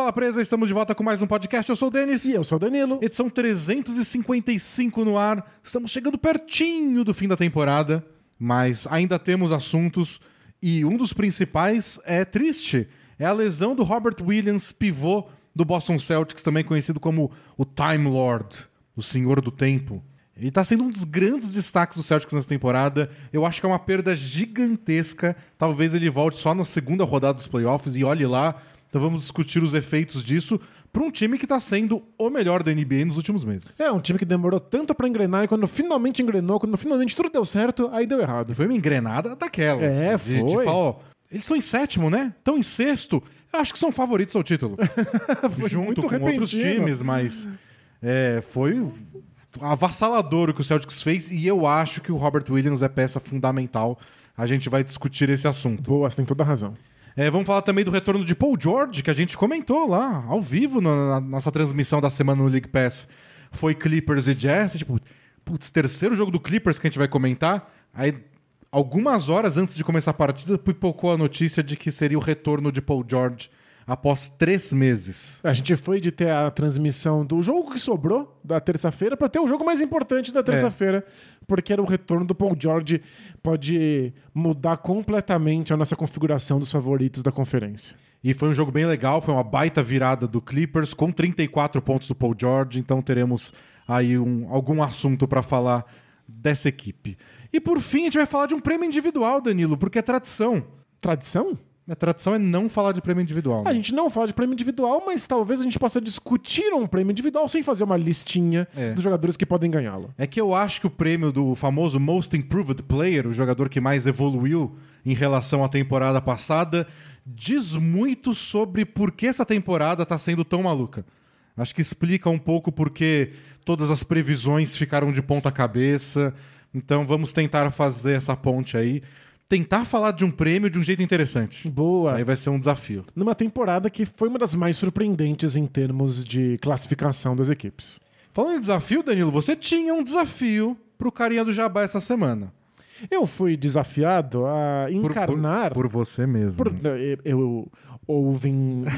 Bola Presa, estamos de volta com mais um podcast. Eu sou o Denis. E eu sou o Danilo. Edição 355 no ar. Estamos chegando pertinho do fim da temporada, mas ainda temos assuntos e um dos principais é triste. É a lesão do Robert Williams, pivô do Boston Celtics, também conhecido como o Time Lord, o Senhor do Tempo. Ele está sendo um dos grandes destaques do Celtics nessa temporada. Eu acho que é uma perda gigantesca. Talvez ele volte só na segunda rodada dos playoffs e olhe lá. Então vamos discutir os efeitos disso para um time que está sendo o melhor da NBA nos últimos meses. É, um time que demorou tanto para engrenar e quando finalmente engrenou, quando finalmente tudo deu certo, aí deu errado. Foi uma engrenada daquelas. É, de, de foi. falar, ó, eles são em sétimo, né? Estão em sexto. Eu acho que são favoritos ao título. Junto com outros repentino. times, mas é, foi avassalador o que o Celtics fez e eu acho que o Robert Williams é peça fundamental. A gente vai discutir esse assunto. Boa, você tem toda a razão. É, vamos falar também do retorno de Paul George, que a gente comentou lá, ao vivo, na, na nossa transmissão da semana no League Pass. Foi Clippers e Jazz. Tipo, putz, terceiro jogo do Clippers que a gente vai comentar. Aí, algumas horas antes de começar a partida, pipocou a notícia de que seria o retorno de Paul George após três meses. A gente foi de ter a transmissão do jogo que sobrou da terça-feira para ter o jogo mais importante da terça-feira, porque era o retorno do Paul George, pode mudar completamente a nossa configuração dos favoritos da conferência. E foi um jogo bem legal, foi uma baita virada do Clippers com 34 pontos do Paul George, então teremos aí um, algum assunto para falar dessa equipe. E por fim, a gente vai falar de um prêmio individual, Danilo, porque é tradição. Tradição? A tradição é não falar de prêmio individual. A gente não fala de prêmio individual, mas talvez a gente possa discutir um prêmio individual sem fazer uma listinha É. dos jogadores que podem ganhá-lo. É que eu acho que o prêmio do famoso Most Improved Player, o jogador que mais evoluiu em relação à temporada passada, diz muito sobre por que essa temporada está sendo tão maluca. Acho que explica um pouco por que todas as previsões ficaram de ponta cabeça. Então vamos tentar fazer essa ponte aí. Tentar falar de um prêmio de um jeito interessante. Boa. Isso aí vai ser um desafio. Numa temporada que foi uma das mais surpreendentes em termos de classificação das equipes. Falando em desafio, Danilo, você tinha um desafio pro carinha do Jabá essa semana. Eu fui desafiado a Por- encarnar. Por, por você mesmo. por- eu, eu- houve,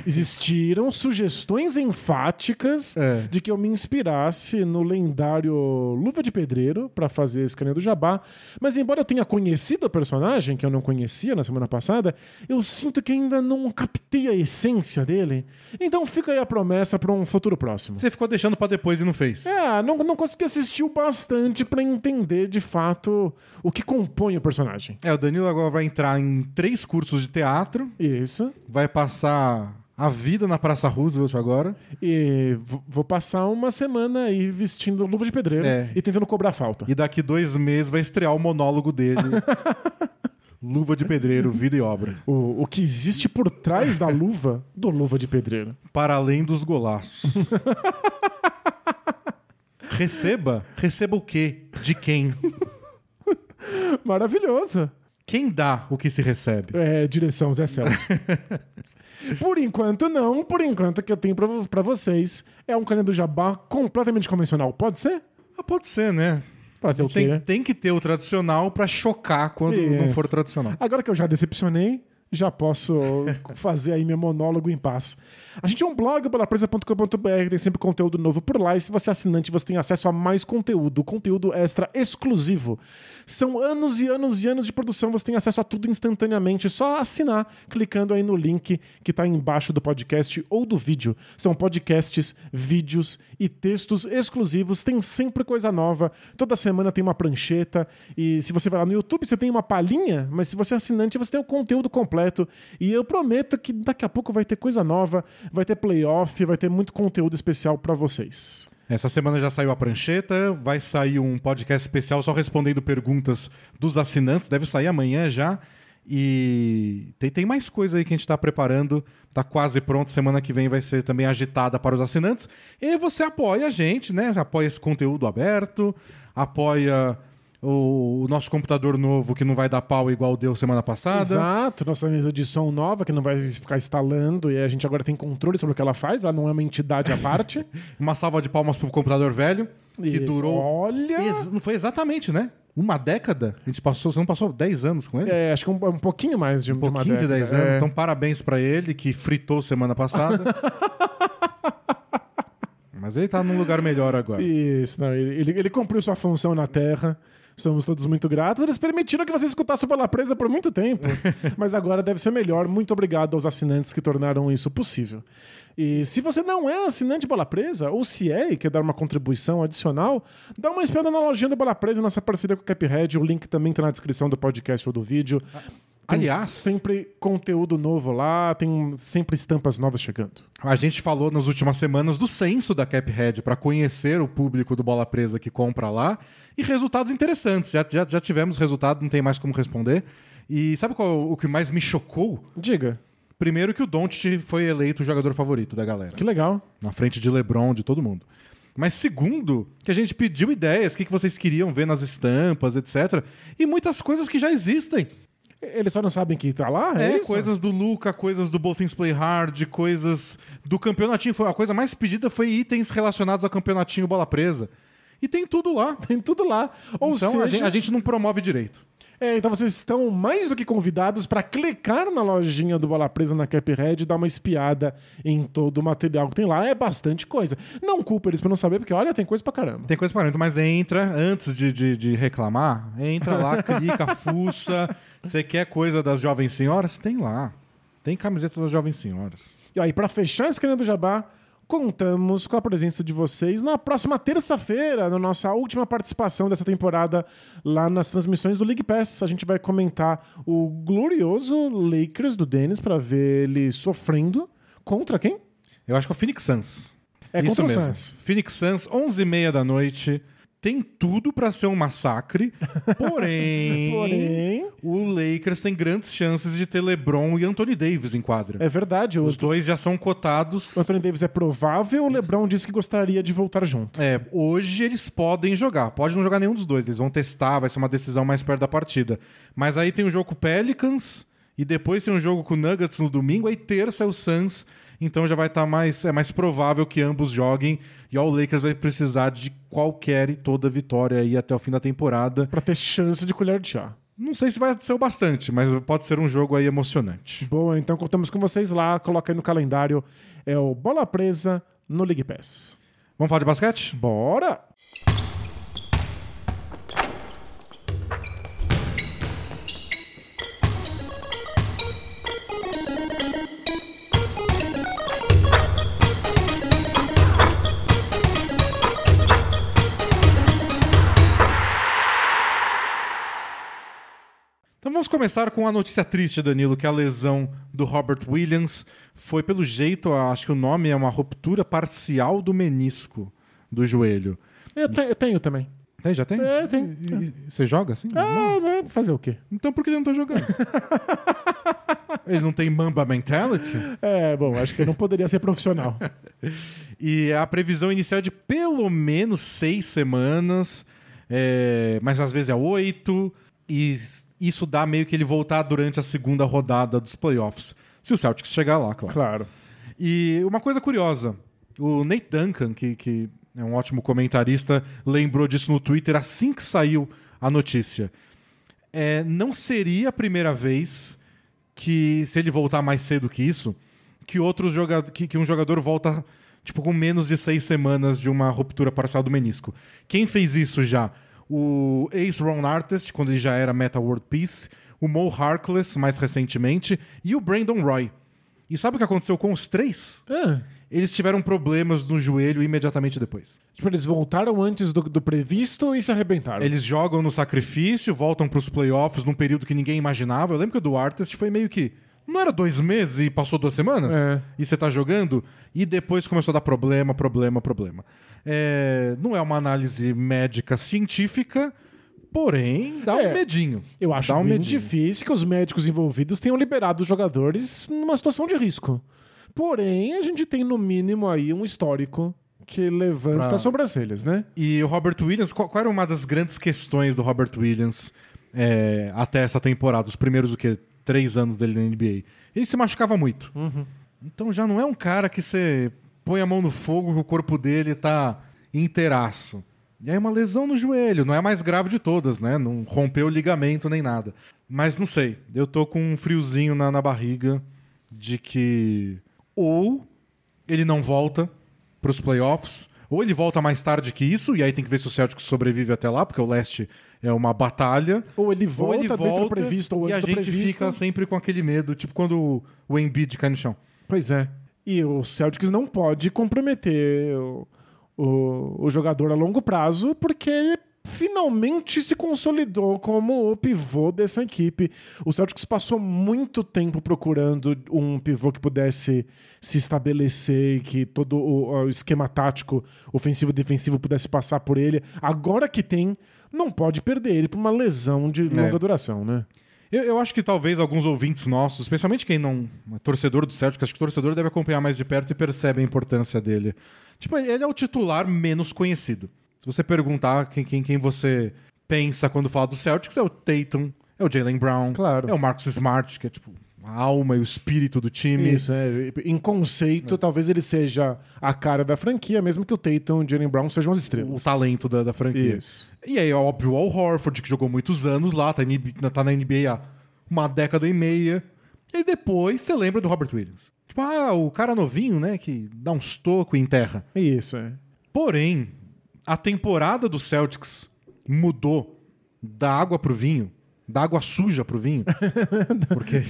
existiram sugestões enfáticas É. de que eu me inspirasse no lendário Luva de Pedreiro para fazer esse carinha do Jabá. Mas embora eu tenha conhecido a personagem, que eu não conhecia na semana passada, eu sinto que ainda não captei a essência dele. Então fica aí a promessa para um futuro próximo. Você ficou deixando pra depois e não fez. É, não, não consegui assistir o bastante para entender de fato o que compõe o personagem. É, o Danilo agora vai entrar em três cursos de teatro, Isso. vai passar a vida na Praça Roosevelt agora. E vou passar uma semana aí vestindo luva de pedreiro É. e tentando cobrar falta. E daqui dois meses vai estrear o monólogo dele. Luva de Pedreiro, Vida e Obra. O, o que existe por trás da luva do luva de pedreiro. Para além dos golaços. receba? Receba o quê? De quem? Maravilhoso. Quem dá o que se recebe? É, direção Zé Celso. Por enquanto, não. Por enquanto, o que eu tenho pra vocês é um carinha do jabá completamente convencional. Pode ser? Ah, pode ser, né? Fazer o quê, Tem, né? tem que ter o tradicional pra chocar quando não Isso. for tradicional. Agora que eu já decepcionei, já posso fazer aí meu monólogo em paz. A gente é um blog, balapresa.com.br, tem sempre conteúdo novo por lá. E se você é assinante, você tem acesso a mais conteúdo, conteúdo extra exclusivo. São anos e anos e anos de produção, você tem acesso a tudo instantaneamente. É só assinar, clicando aí no link que está embaixo do podcast ou do vídeo. São podcasts, vídeos e textos exclusivos. Tem sempre coisa nova. Toda semana tem uma prancheta. E se você vai lá no YouTube, você tem uma palhinha, mas se você é assinante, você tem o conteúdo completo. E eu prometo que daqui a pouco vai ter coisa nova, vai ter playoff, vai ter muito conteúdo especial para vocês. Essa semana já saiu a prancheta, vai sair um podcast especial só respondendo perguntas dos assinantes, deve sair amanhã já. E tem, tem mais coisa aí que a gente tá preparando, tá quase pronto. Semana que vem vai ser também agitada para os assinantes. E você apoia a gente, né? Apoia esse conteúdo aberto, apoia o, o nosso computador novo que não vai dar pau igual deu semana passada. Exato, nossa mesa de som nova que não vai ficar instalando e a gente agora tem controle sobre o que ela faz, ela não é uma entidade à parte. Uma salva de palmas pro computador velho, que Isso. durou. Olha! Não foi exatamente, né? Uma década? A gente passou, você não passou 10 anos com ele? É, acho que um, um pouquinho mais de, um pouquinho de, de 10 anos. É. Então, parabéns para ele, que fritou semana passada. Mas ele tá num lugar melhor agora. Isso, não, ele, ele, ele cumpriu sua função na Terra. Somos todos muito gratos. Eles permitiram que você escutasse Bola Presa por muito tempo. Mas agora deve ser melhor. Muito obrigado aos assinantes que tornaram isso possível. E se você não é assinante Bola Presa, ou se é e quer dar uma contribuição adicional, dá uma espiada na lojinha do Bola Presa, nossa parceria com o Caphead. O link também está na descrição do podcast ou do vídeo. Tem Aliás, sempre conteúdo novo lá, tem sempre estampas novas chegando. A gente falou nas últimas semanas do censo da Caphead para conhecer o público do Bola Presa que compra lá e resultados interessantes. Já, já, já tivemos resultado, não tem mais como responder. E sabe qual o que mais me chocou? Diga. Primeiro que o Doncic foi eleito o jogador favorito da galera. Que legal. Na frente de LeBron, de todo mundo. Mas segundo, que a gente pediu ideias, o que vocês queriam ver nas estampas, etc. E muitas coisas que já existem. Eles só não sabem que tá lá? É, é coisas do Luca, coisas do Both Things Play Hard, coisas do campeonatinho. A coisa mais pedida foi itens relacionados ao campeonatinho bola presa. E tem tudo lá. Tem tudo lá. Ou então seja... a, gente, a gente não promove direito. É, então vocês estão mais do que convidados para clicar na lojinha do Bola Presa na Caphead e dar uma espiada em todo o material que tem lá. É bastante coisa. Não culpa eles por não saber, porque olha, tem coisa pra caramba. Tem coisa pra caramba, mas entra, antes de, de, de reclamar, entra lá, clica, fuça. Você quer coisa das jovens senhoras? Tem lá. Tem camiseta das jovens senhoras. E aí, para fechar a esquina do Jabá, contamos com a presença de vocês na próxima terça-feira, na nossa última participação dessa temporada lá nas transmissões do League Pass. A gente vai comentar o glorioso Lakers do Dennis para ver ele sofrendo contra quem? Eu acho que é o Phoenix Suns. É Isso contra mesmo. o Suns. Phoenix Suns, 11h30 da noite tem tudo para ser um massacre, porém, porém, o Lakers tem grandes chances de ter LeBron e Anthony Davis em quadra. É verdade. Os dois já são cotados. O Anthony Davis é provável, o LeBron disse que gostaria de voltar junto. É, hoje eles podem jogar. Pode não jogar nenhum dos dois, eles vão testar, vai ser uma decisão mais perto da partida. Mas aí tem o jogo com o Pelicans e depois tem um jogo com o Nuggets no domingo, aí terça é o Suns então já vai estar tá mais é mais provável que ambos joguem e o Lakers vai precisar de qualquer e toda vitória aí até o fim da temporada para ter chance de colher de chá. Não sei se vai ser o bastante, mas pode ser um jogo aí emocionante. Boa, então contamos com vocês lá, coloca aí no calendário é o Bola Presa no League Pass. Vamos falar de basquete? Bora! Vamos começar com a notícia triste, Danilo, que a lesão do Robert Williams foi, pelo jeito, acho que o nome é uma ruptura parcial do menisco do joelho. Eu, te, eu tenho também. Tem, já tem? É, tem. Você joga assim? Ah, não. fazer o quê? Então por que ele não tá jogando? ele não tem Mamba Mentality? É, bom, acho que ele não poderia ser profissional. e a previsão inicial é de pelo menos seis semanas, é, mas às vezes é oito. E isso dá meio que ele voltar durante a segunda rodada dos playoffs. Se o Celtics chegar lá, claro. Claro. E uma coisa curiosa: o Nate Duncan, que, que é um ótimo comentarista, lembrou disso no Twitter assim que saiu a notícia. É, não seria a primeira vez que, se ele voltar mais cedo que isso, que, outros joga que, que um jogador volta tipo, com menos de seis semanas de uma ruptura parcial do menisco. Quem fez isso já? O Ace Ron Artist, quando ele já era Meta World Peace, o Mo Harkless, mais recentemente, e o Brandon Roy. E sabe o que aconteceu com os três? Ah. Eles tiveram problemas no joelho imediatamente depois. Tipo, eles voltaram antes do, do previsto e se arrebentaram. Eles jogam no sacrifício, voltam para os playoffs num período que ninguém imaginava. Eu lembro que o do Artist foi meio que. Não era dois meses e passou duas semanas? É. E você tá jogando? E depois começou a dar problema, problema, problema. É, não é uma análise médica científica, porém dá é, um medinho. Eu acho dá um medinho. difícil que os médicos envolvidos tenham liberado os jogadores numa situação de risco. Porém, a gente tem no mínimo aí um histórico que levanta pra... sobrancelhas, né? E o Robert Williams, qual, qual, era uma das grandes questões do Robert Williams é, até essa temporada, os primeiros o que três anos dele na NBA? Ele se machucava muito. Uhum. Então já não é um cara que você põe a mão no fogo que o corpo dele tá inteiraço. E aí uma lesão no joelho, não é a mais grave de todas, né? Não rompeu o ligamento nem nada. Mas não sei, eu tô com um friozinho na, na barriga de que ou ele não volta pros playoffs, ou ele volta mais tarde que isso, e aí tem que ver se o Celtics sobrevive até lá, porque o leste é uma batalha. Ou ele volta, ou ele do previsto ou e a gente previsto. fica sempre com aquele medo, tipo quando o Embiid cai no chão. Pois é. E o Celtics não pode comprometer o, o, o jogador a longo prazo, porque ele finalmente se consolidou como o pivô dessa equipe. O Celtics passou muito tempo procurando um pivô que pudesse se estabelecer e que todo o, o esquema tático ofensivo e defensivo pudesse passar por ele. Agora que tem, não pode perder ele por uma lesão de longa duração, né? Eu, eu acho que talvez alguns ouvintes nossos, especialmente quem não é torcedor do Celtic, acho que o torcedor deve acompanhar mais de perto e percebe a importância dele. Tipo, ele é o titular menos conhecido. Se você perguntar quem, quem, quem você pensa quando fala do Celtics, é o Tatum, é o Jalen Brown, Claro. é o Marcus Smart, que é tipo a alma e o espírito do time. Isso, é. Em conceito, talvez ele seja a cara da franquia, mesmo que o Tatum e o Jalen Brown sejam as O estrelas. talento da, da franquia. Isso. E aí, óbvio, o Al Horford, que jogou muitos anos lá, tá, tá na NBA há uma década e meia. E aí depois você lembra do Robert Williams. Tipo, ah, o cara novinho, né, que dá uns tocos e enterra. Isso, é. Porém, a temporada do Celtics mudou da água pro vinho, da água suja pro vinho. porque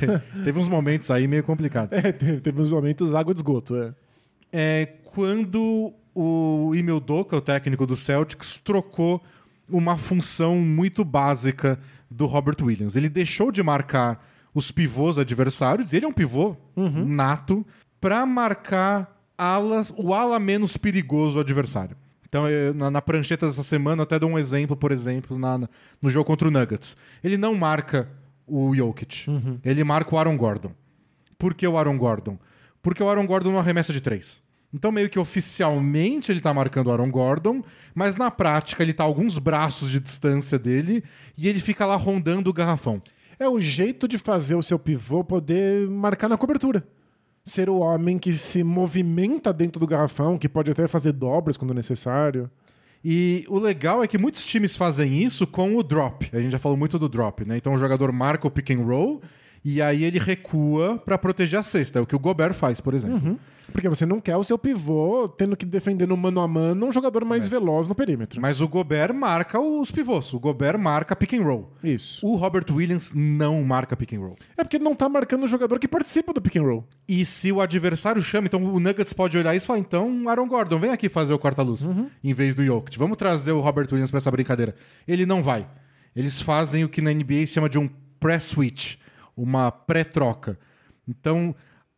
teve uns momentos aí meio complicados. É, teve, teve uns momentos água de esgoto, é. é quando o Emil Doka, o técnico do Celtics, trocou uma função muito básica do Robert Williams. Ele deixou de marcar os pivôs adversários, ele é um pivô nato, para marcar alas, o ala menos perigoso adversário. Então, eu- na, na prancheta dessa semana, eu até dou um exemplo, por exemplo, na- na- no jogo contra o Nuggets. Ele não marca o Jokic, ele marca o Aaron Gordon. Por que o Aaron Gordon? Porque o Aaron Gordon não arremessa de três. Então, meio que oficialmente ele tá marcando o Aaron Gordon, mas na prática ele tá a alguns braços de distância dele e ele fica lá rondando o garrafão. É o jeito de fazer o seu pivô poder marcar na cobertura. Ser o homem que se movimenta dentro do garrafão, que pode até fazer dobras quando necessário. E o legal é que muitos times fazem isso com o drop. A gente já falou muito do drop, né? Então o jogador marca o pick and roll e aí ele recua pra proteger a cesta. É o que o Gobert faz, por exemplo. Porque você não quer o seu pivô tendo que defender no mano a mano um jogador mais veloz no perímetro. Mas o Gobert marca os pivôs. O Gobert marca pick and roll. Isso. O Robert Williams não marca pick and roll. É porque ele não tá marcando o jogador que participa do pick and roll. E se o adversário chama, então o Nuggets pode olhar isso e falar: então, Aaron Gordon, vem aqui fazer o corta-luz em vez do Jokic. Vamos trazer o Robert Williams pra essa brincadeira. Ele não vai. Eles fazem o que na NBA se chama de um press switch, uma pré-troca. Então,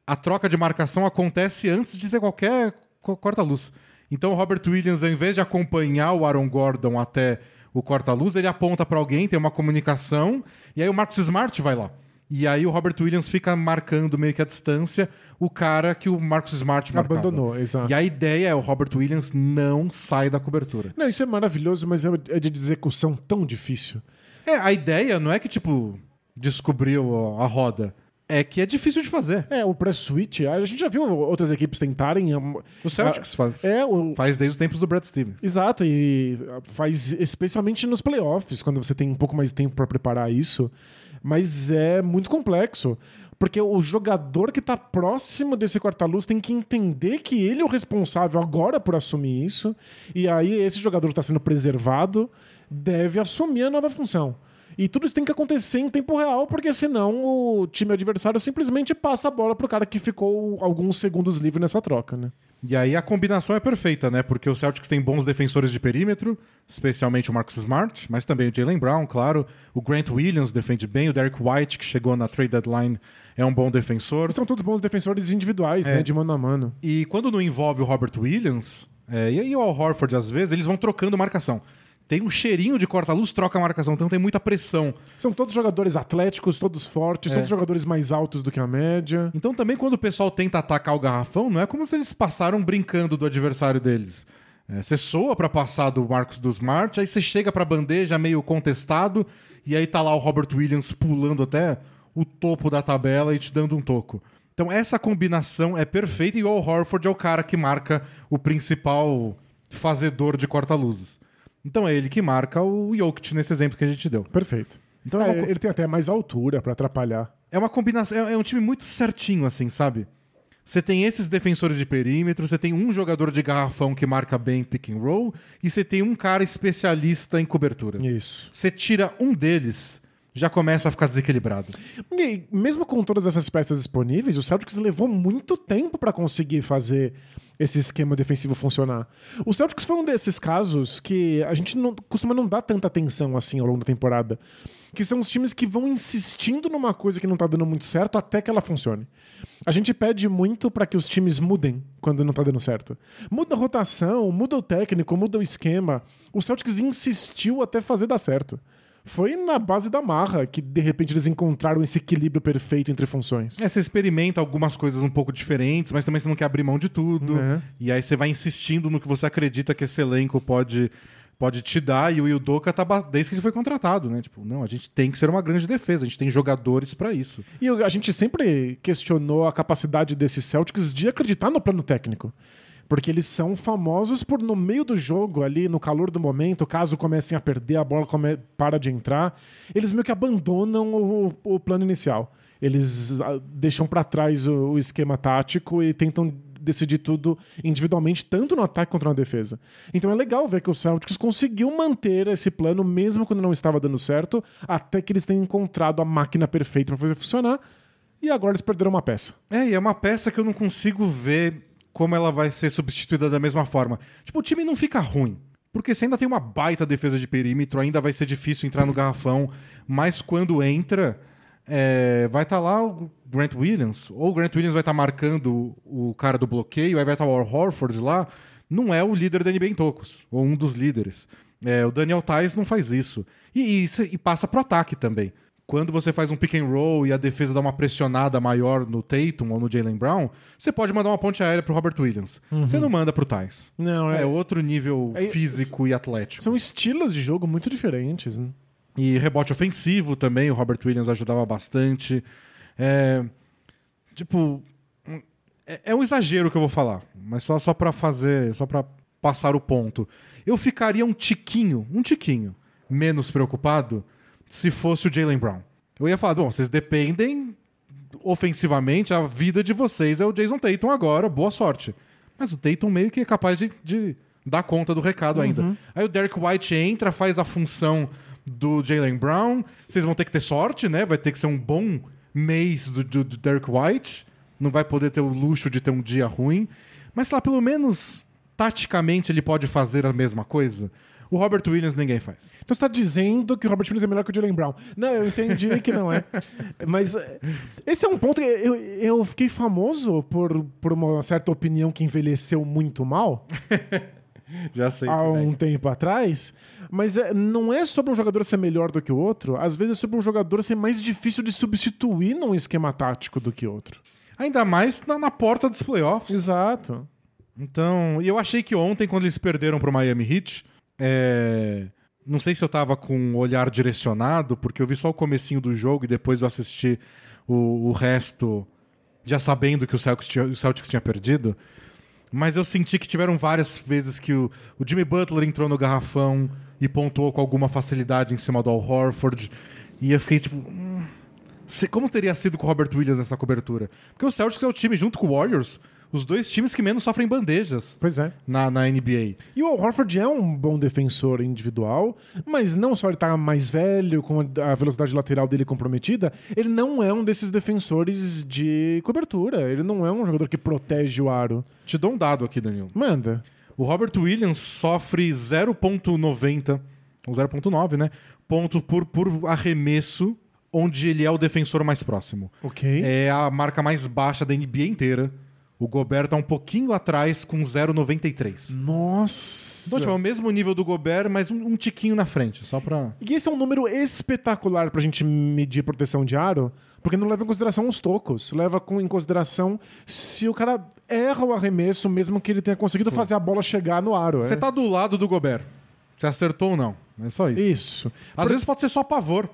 a troca de marcação acontece antes de ter qualquer co- corta-luz. Então, o Robert Williams, ao invés de acompanhar o Aaron Gordon até o corta-luz, ele aponta pra alguém, tem uma comunicação, e aí o Marcus Smart vai lá. E aí o Robert Williams fica marcando meio que a distância o cara que o Marcus Smart marcava. Abandonou, exato. E a ideia é o Robert Williams não sai da cobertura. Não, isso é maravilhoso, mas é é de execução tão difícil. É, a ideia não é que, tipo, descobriu a roda. É que é difícil de fazer. É, o press switch, a gente já viu outras equipes tentarem. é O Celtics faz. É, o, Faz desde os tempos do Brad Stevens. Exato, e faz especialmente nos playoffs, quando você tem um pouco mais de tempo para preparar isso. Mas é muito complexo. Porque o jogador que tá próximo desse corta-luz tem que entender que ele é o responsável agora por assumir isso. E aí, esse jogador que tá sendo preservado deve assumir a nova função. E tudo isso tem que acontecer em tempo real, porque senão o time adversário simplesmente passa a bola pro cara que ficou alguns segundos livre nessa troca, né? E aí a combinação é perfeita, né? Porque o Celtics tem bons defensores de perímetro, especialmente o Marcus Smart, mas também o Jalen Brown, claro. O Grant Williams defende bem, o Derek White, que chegou na trade deadline, é um bom defensor. São todos bons defensores individuais, É. né? De mano a mano. E quando não envolve o Robert Williams, é, e aí o Al Horford, às vezes, eles vão trocando marcação. Tem um cheirinho de corta-luz, troca a marcação, então tem muita pressão. São todos jogadores atléticos, todos fortes, É. todos jogadores mais altos do que a média. Então também quando o pessoal tenta atacar o garrafão, não é como se eles passaram brincando do adversário deles. É, Você soa pra passar do Marcos do Smart, aí você chega pra bandeja meio contestado, e aí tá lá o Robert Williams pulando até o topo da tabela e te dando um toco. Então essa combinação é perfeita e o Al Horford é o cara que marca o principal fazedor de corta-luzes. Então é ele que marca o Jokic nesse exemplo que a gente deu. Perfeito. Então É, é, uma, ele tem até mais altura pra atrapalhar. é uma combinação, é, é um time muito certinho, assim, sabe? Você tem esses defensores de perímetro, você tem um jogador de garrafão que marca bem pick and roll, e você tem um cara especialista em cobertura. Isso. Você tira um deles, já começa a ficar desequilibrado. E mesmo com todas essas peças disponíveis, o Celtics levou muito tempo pra conseguir fazer esse esquema defensivo funcionar. O Celtics foi um desses casos que a gente não, costuma não dar tanta atenção assim ao longo da temporada. Que são os times que vão insistindo numa coisa que não tá dando muito certo até que ela funcione. A gente pede muito pra que os times mudem quando não tá dando certo. Muda a rotação, muda o técnico, muda o esquema. O Celtics insistiu até fazer dar certo. Foi na base da marra que de repente eles encontraram esse equilíbrio perfeito entre funções. É, você experimenta algumas coisas um pouco diferentes, mas também você não quer abrir mão de tudo. É. E aí você vai insistindo no que você acredita que esse elenco pode, pode te dar. E o Yudoka tá desde que ele foi contratado, né? Tipo, não, a gente tem que ser uma grande defesa, a gente tem jogadores pra isso. E a gente sempre questionou a capacidade desses Celtics de acreditar no plano técnico. Porque eles são famosos por, no meio do jogo, ali, no calor do momento, caso comecem a perder, a bola come- para de entrar, eles meio que abandonam o, o plano inicial. Eles ah, deixam para trás o, o esquema tático e tentam decidir tudo individualmente, tanto no ataque quanto na defesa. Então é legal ver que o Celtics conseguiu manter esse plano, mesmo quando não estava dando certo, até que eles tenham encontrado a máquina perfeita para fazer funcionar. E agora eles perderam uma peça. É, e é uma peça que eu não consigo ver como ela vai ser substituída da mesma forma. Tipo, o time não fica ruim. Porque você ainda tem uma baita defesa de perímetro, ainda vai ser difícil entrar no garrafão, mas quando entra, é, vai estar lá o Grant Williams, ou o Grant Williams vai estar marcando o o cara do bloqueio, aí vai estar o Al Horford lá. Não é o líder da NBA em tocos, ou um dos líderes. É, o Daniel Tais não faz isso. E, e e passa pro ataque também. Quando você faz um pick and roll e a defesa dá uma pressionada maior no Tatum ou no Jalen Brown, você pode mandar uma ponte aérea pro Robert Williams. Você não manda pro Tais. Não, É, outro nível É, físico e atlético. São estilos de jogo muito diferentes. Né? E rebote ofensivo também, o Robert Williams ajudava bastante. É, tipo, é, é um exagero que eu vou falar, mas só, só para fazer, só para passar o ponto. Eu ficaria um tiquinho, um tiquinho menos preocupado se fosse o Jalen Brown. Eu ia falar, bom, vocês dependem ofensivamente, a vida de vocês é o Jason Tatum agora, boa sorte. Mas o Tatum meio que é capaz de, de dar conta do recado ainda. Aí o Derek White entra, faz a função do Jalen Brown. Vocês vão ter que ter sorte, né? Vai ter que ser um bom mês do, do, do Derek White. Não vai poder ter o luxo de ter um dia ruim. Mas sei lá, pelo menos taticamente ele pode fazer a mesma coisa. O Robert Williams ninguém faz. Então você tá dizendo que o Robert Williams é melhor que o Jalen Brown. Não, eu entendi que não é. Mas eh, esse é um ponto que eu, eu fiquei famoso por, por uma certa opinião que envelheceu muito mal Já sei. há um tempo atrás. Mas eh, não é sobre um jogador ser melhor do que o outro. Às vezes é sobre um jogador ser mais difícil de substituir num esquema tático do que outro. Ainda mais na, na porta dos playoffs. Exato. Então, e eu achei que ontem, quando eles perderam pro Miami Heat, é, não sei se eu tava com o olhar direcionado, porque eu vi só o comecinho do jogo e depois eu assisti o, o resto já sabendo que o Celtics, tinha, o Celtics tinha perdido. Mas eu senti que tiveram várias vezes que o, o Jimmy Butler entrou no garrafão e pontuou com alguma facilidade em cima do Al Horford. E eu fiquei tipo. hum, se- como teria sido com o Robert Williams nessa cobertura? Porque o Celtics é o time, junto com o Warriors, os dois times que menos sofrem bandejas Pois é. na, na NBA. E o Al Horford é um bom defensor individual, mas não só ele tá mais velho, com a velocidade lateral dele comprometida, ele não é um desses defensores de cobertura. Ele não é um jogador que protege o aro. Te dou um dado aqui, Danilo. Manda. O Robert Williams sofre 0.90, ou 0.9, né? Ponto por, por arremesso, onde ele é o defensor mais próximo. Ok. É a marca mais baixa da NBA inteira. O Gobert tá um pouquinho atrás com 0,93. Nossa. Então, tipo, é o mesmo nível do Gobert, mas um, um tiquinho na frente, só pra... E esse é um número espetacular pra gente medir proteção de aro, porque não leva em consideração os tocos, leva em consideração se o cara erra o arremesso, mesmo que ele tenha conseguido fazer a bola chegar no aro. Você é. tá do lado do Gobert. Você acertou ou não. É só isso. Isso. Às vezes pode ser só pavor.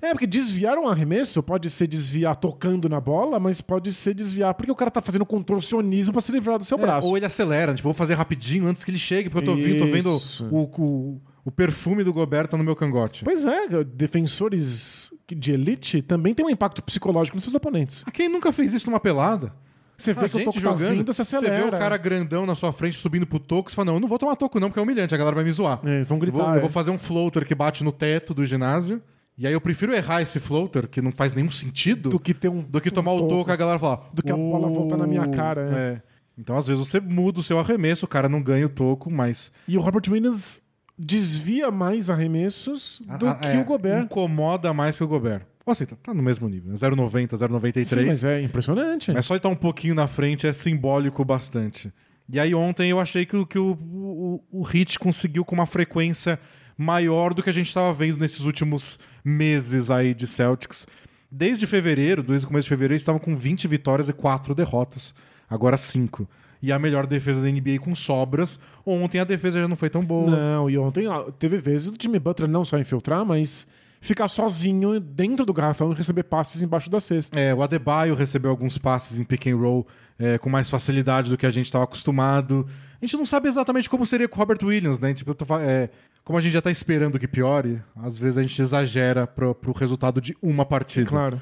É, porque desviar um arremesso pode ser desviar tocando na bola, mas pode ser desviar porque o cara tá fazendo contorcionismo pra se livrar do seu É, braço. ou ele acelera, tipo, vou fazer rapidinho antes que ele chegue, porque eu tô, vi- tô vendo o, o, O perfume do Gobert tá no meu cangote. Pois é, defensores de elite também têm um impacto psicológico nos seus oponentes. Ah, Quem nunca fez isso numa pelada? Você vê A que o toco tá jogando, vindo, você acelera. vê o cara grandão na sua frente subindo pro toco, você fala, não, eu não vou tomar toco não, porque é humilhante, a galera vai me zoar. É, vão gritar. Vou- é. eu vou fazer um floater que bate no teto do ginásio, e aí eu prefiro errar esse floater, que não faz nenhum sentido, Do que ter um. do que um tomar o toco e a galera falar... Do que a bola voltar na minha cara, é. É. Então, às vezes, você muda o seu arremesso, o cara não ganha o toco, mas... E o Robert Williams desvia mais arremessos do Ah, que é, o Gobert. Incomoda mais que o Gobert. Ou seja, tá, tá no mesmo nível, né? 0,90, 0,93. Sim, mas é impressionante. Mas só estar um pouquinho na frente é simbólico bastante. E aí ontem eu achei que, o- que o, o, o Hit conseguiu com uma frequência maior do que a gente estava vendo nesses últimos meses aí de Celtics. Desde fevereiro, desde o começo de fevereiro, eles estavam com 20 vitórias e 4 derrotas. Agora 5. E a melhor defesa da NBA com sobras. Ontem a defesa já não foi tão boa. Não, e ontem teve vezes do Jimmy Butler não só infiltrar, mas ficar sozinho dentro do garrafão e receber passes embaixo da cesta. É, o Adebayo recebeu alguns passes em pick and roll é, com mais facilidade do que a gente estava acostumado. A gente não sabe exatamente como seria com o Robert Williams, né? Tipo, eu tô é, como a gente já tá esperando que piore, às vezes a gente exagera pro, pro resultado de uma partida. Claro.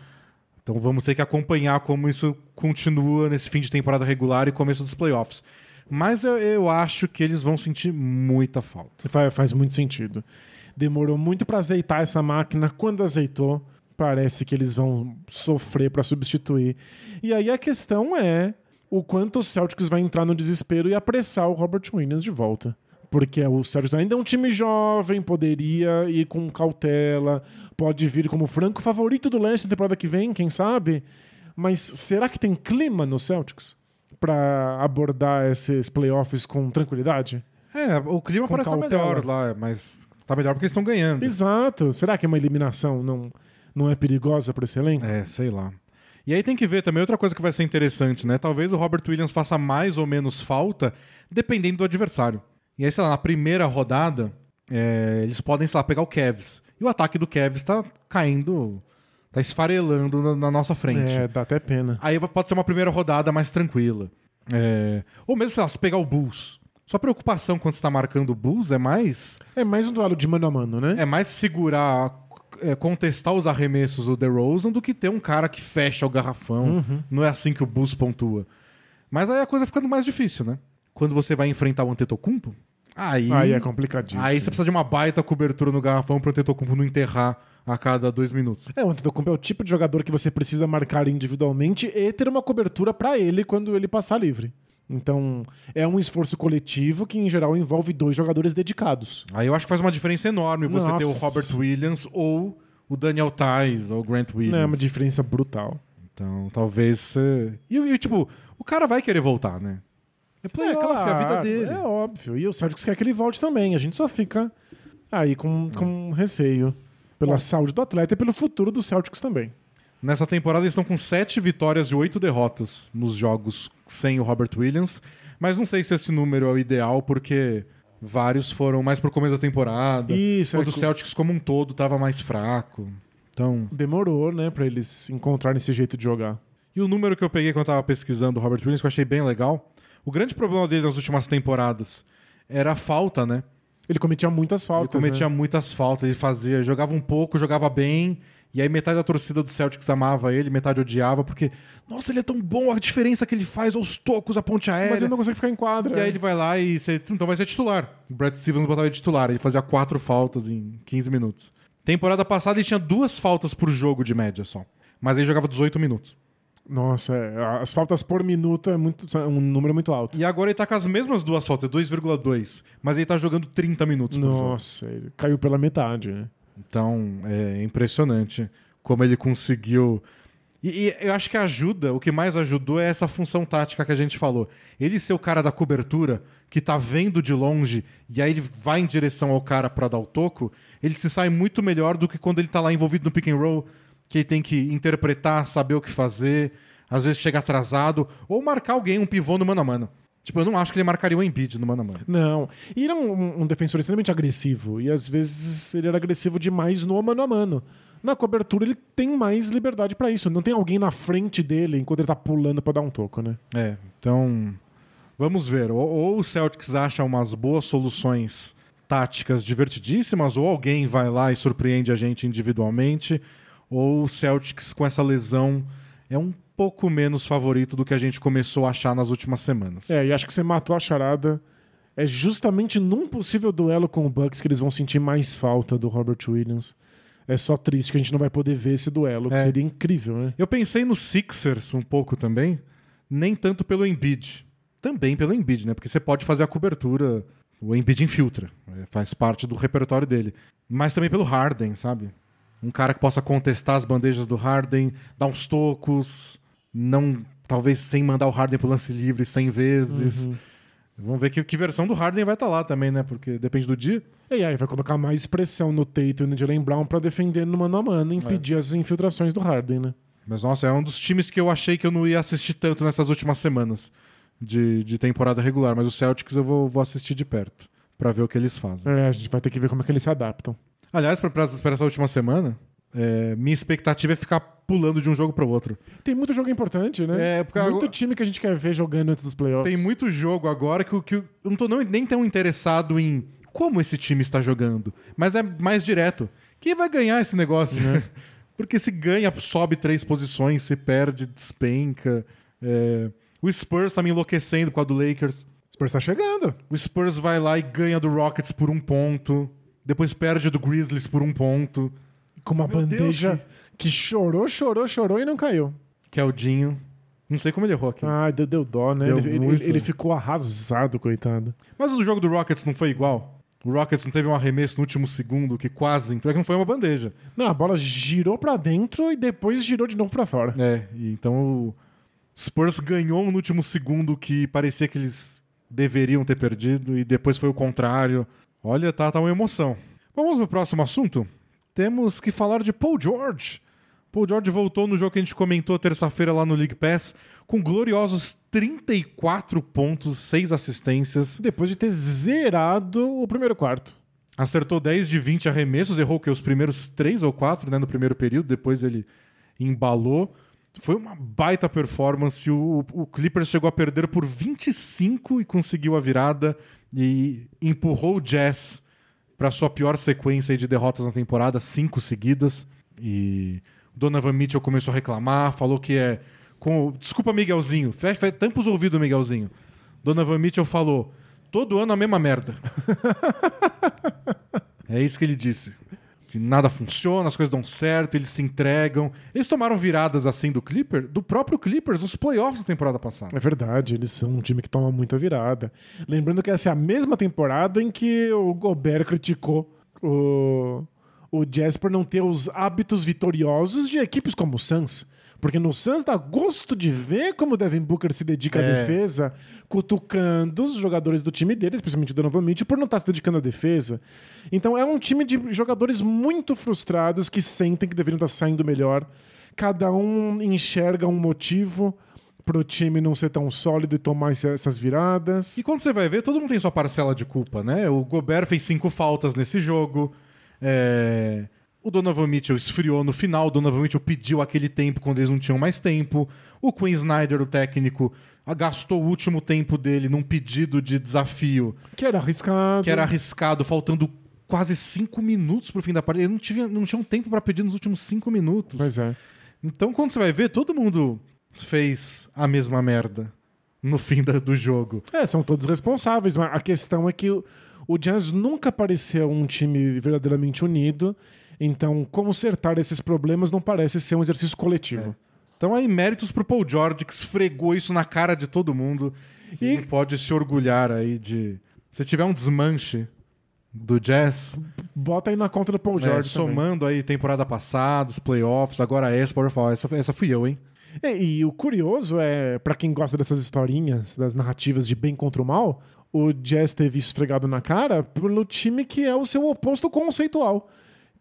Então vamos ter que acompanhar como isso continua nesse fim de temporada regular e começo dos playoffs. Mas eu, eu acho que eles vão sentir muita falta. Faz, faz muito sentido. Demorou muito pra azeitar essa máquina. Quando azeitou, parece que eles vão sofrer pra substituir. E aí a questão é o quanto o Celtics vai entrar no desespero e apressar o Robert Williams de volta. Porque o Celtics ainda é um time jovem, poderia ir com cautela, pode vir como franco favorito do leste na temporada que vem, quem sabe? Mas será que tem clima no Celtics pra abordar esses playoffs com tranquilidade? É, o clima Com parece estar cautela. melhor lá, mas tá melhor porque eles estão ganhando. Exato. Será que uma eliminação não, não é perigosa para esse elenco? É, sei lá. E aí tem que ver também outra coisa que vai ser interessante, né? Talvez o Robert Williams faça mais ou menos falta, dependendo do adversário. E aí, sei lá, na primeira rodada, é, eles podem, sei lá, pegar o Cavs. E o ataque do Cavs tá caindo, tá esfarelando na, na nossa frente. É, dá até pena. Aí pode ser uma primeira rodada mais tranquila. É, Ou mesmo, sei lá, se pegar o Bulls. Sua preocupação quando você tá marcando o Bulls é mais É mais um duelo de mano a mano, né? é mais segurar, é, contestar os arremessos do DeRozan do que ter um cara que fecha o garrafão. Não é assim que o Bulls pontua. Mas aí a coisa ficando mais difícil, né? Quando você vai enfrentar o Antetokounmpo, aí, Aí é complicadíssimo. aí você precisa de uma baita cobertura no garrafão pro Antetokounmpo não enterrar a cada dois minutos. É, o Antetokounmpo é o tipo de jogador que você precisa marcar individualmente e ter uma cobertura para ele quando ele passar livre. Então, é um esforço coletivo que, em geral, envolve dois jogadores dedicados. Aí eu acho que faz uma diferença enorme você ter o Nossa. Robert Williams ou o Daniel Tais ou o Grant Williams. É uma diferença brutal. Então, talvez. eh, E, e, tipo, o cara vai querer voltar, né? É playoff, é a vida dele. É óbvio. E o Celtics quer que ele volte também. A gente só fica aí com, com receio pela Bom. saúde do atleta e pelo futuro do Celtics também. Nessa temporada eles estão com sete vitórias e oito derrotas nos jogos sem o Robert Williams. Mas não sei se esse número é o ideal, porque vários foram mais pro começo da temporada. Isso, Quando é o que- Celtics como um todo tava mais fraco. Então. demorou, né, pra eles encontrarem esse jeito de jogar. E o número que eu peguei quando eu tava pesquisando o Robert Williams, que eu achei bem legal. O grande problema dele nas últimas temporadas era a falta, né? Ele cometia muitas faltas. ele cometia né? muitas faltas, ele fazia, jogava um pouco, jogava bem, e aí metade da torcida do Celtics amava ele, metade odiava, porque, nossa, ele é tão bom, a diferença que ele faz aos tocos, a ponte aérea. Mas ele não consegue ficar em quadra. E aí ele vai lá e você, então vai ser titular. O Brad Stevens botava ele titular, ele fazia quatro faltas em 15 minutos. Temporada passada ele tinha duas faltas por jogo de média só, mas ele jogava 18 minutos. Nossa, é, as faltas por minuto é muito, é um número muito alto. E agora ele tá com as mesmas duas faltas, é 2,2, mas ele tá jogando 30 minutos por jogo. Nossa, ele caiu pela metade, né? Então, é impressionante como ele conseguiu. E, e eu acho que ajuda, o que mais ajudou é essa função tática que a gente falou. Ele ser o cara da cobertura, que tá vendo de longe, e aí ele vai em direção ao cara pra dar o toco, ele se sai muito melhor do que quando ele tá lá envolvido no pick and roll, que ele tem que interpretar, saber o que fazer, às vezes chega atrasado, ou marcar alguém, um pivô no mano a mano. Tipo, eu não acho que ele marcaria o Embiid no mano a mano. Não. E ele é um, um defensor extremamente agressivo. E às vezes ele era agressivo demais no mano a mano. Na cobertura ele tem mais liberdade pra isso. Não tem alguém na frente dele enquanto ele tá pulando pra dar um toco, né? É, então vamos ver. Ou, ou o Celtics acha umas boas soluções táticas divertidíssimas, ou alguém vai lá e surpreende a gente individualmente, ou o Celtics com essa lesão é um pouco menos favorito do que a gente começou a achar nas últimas semanas. É, e acho que você matou a charada. É justamente num possível duelo com o Bucks que eles vão sentir mais falta do Robert Williams. É só triste que a gente não vai poder ver esse duelo, que É. seria incrível, né? Eu pensei no Sixers um pouco também, nem tanto pelo Embiid, também pelo Embiid, né? Porque você pode fazer a cobertura, o Embiid infiltra, é, faz parte do repertório dele. Mas também pelo Harden, sabe? Um cara que possa contestar as bandejas do Harden, dar uns tocos, não talvez sem mandar o Harden pro lance livre 100 vezes. Vamos ver que, que versão do Harden vai estar lá também, né? Porque depende do dia. E aí vai colocar mais pressão no Tatum e no Jalen Brown pra defender no mano a mano e impedir as infiltrações do Harden, né? Mas, nossa, é um dos times que eu achei que eu não ia assistir tanto nessas últimas semanas de, de temporada regular. Mas o Celtics eu vou, vou assistir de perto pra ver o que eles fazem. É, a gente vai ter que ver como é que eles se adaptam. Aliás, pra essa última semana, é, minha expectativa é ficar pulando de um jogo pro outro. Tem muito jogo importante, né? É, porque muito agora- time que a gente quer ver jogando antes dos playoffs. Tem muito jogo agora que, eu- que eu não tô nem tão interessado em como esse time está jogando, mas é mais direto. Quem vai ganhar esse negócio? Porque se ganha, sobe três posições, se perde, despenca. É, O Spurs tá me enlouquecendo com a do Lakers. O Spurs tá chegando. O Spurs vai lá e ganha do Rockets por um ponto. Depois perde do Grizzlies por um ponto. Com uma Meu bandeja Deus, que chorou, chorou, chorou e não caiu. Keldinho. Não sei como ele errou aqui. Ai, deu, deu dó, né? Deu ele, ele- ele ficou arrasado, coitado. Mas o jogo do Rockets não foi igual. O Rockets não teve um arremesso no último segundo que quase entrou, é que não foi uma bandeja. Não, a bola girou pra dentro e depois girou de novo pra fora. É, e então o Spurs ganhou no último segundo que parecia que eles deveriam ter perdido e depois foi o contrário. Olha, tá, tá uma emoção. Vamos pro próximo assunto? Temos que falar de Paul George. Paul George voltou no jogo que a gente comentou terça-feira lá no League Pass com gloriosos 34 pontos, 6 assistências. Depois de ter zerado o primeiro quarto. Acertou 10 de 20 arremessos, errou que os primeiros 3 ou 4 né, no primeiro período, depois ele embalou. Foi uma baita performance. O, o Clippers chegou a perder por 25 e conseguiu a virada e empurrou o Jazz para sua pior sequência de derrotas na temporada, cinco seguidas. E Donovan Mitchell começou a reclamar, falou que é. Com... Desculpa, Miguelzinho. Fecha, fecha, tampa os ouvidos, Miguelzinho. Donovan Mitchell falou: todo ano a mesma merda. É isso que ele disse. Que nada funciona, as coisas dão certo, eles se entregam. Eles tomaram viradas assim do Clipper, do próprio Clippers nos playoffs da temporada passada. É verdade, eles são um time que toma muita virada. Lembrando que essa é a mesma temporada em que o Gobert criticou o, o Jazz por não ter os hábitos vitoriosos de equipes como o Suns. Porque no Suns dá gosto de ver como o Devin Booker se dedica à É. defesa, cutucando os jogadores do time dele, especialmente o Donovan Mitchell, por não estar se dedicando à defesa. Então é um time de jogadores muito frustrados que sentem que deveriam estar saindo melhor. Cada um enxerga um motivo pro time não ser tão sólido e tomar essas viradas. E quando você vai ver, todo mundo tem sua parcela de culpa, né? O Gobert fez cinco faltas nesse jogo. É, O Donovan Mitchell esfriou no final. O Donovan Mitchell pediu aquele tempo quando eles não tinham mais tempo. O Quinn Snyder, o técnico, gastou o último tempo dele num pedido de desafio Que era arriscado. que era arriscado, faltando quase cinco minutos pro fim da partida. Ele não tinha, não tinha um tempo pra pedir nos últimos cinco minutos. Pois é. Então, quando você vai ver, todo mundo fez a mesma merda no fim da- do jogo. É, são todos responsáveis, mas a questão é que o, o Jazz nunca pareceu um time verdadeiramente unido. Então, consertar esses problemas não parece ser um exercício coletivo. Então, aí, méritos pro Paul George, que esfregou isso na cara de todo mundo. E, E- pode se orgulhar aí de. Se tiver um desmanche do Jazz, Bota aí na conta do Paul é, George. também. somando aí temporada passada, os playoffs, agora essa, pode falar, essa, essa fui eu, hein? É, e o curioso é, pra quem gosta dessas historinhas, das narrativas de bem contra o mal, o Jazz teve esfregado na cara pelo time que é o seu oposto conceitual,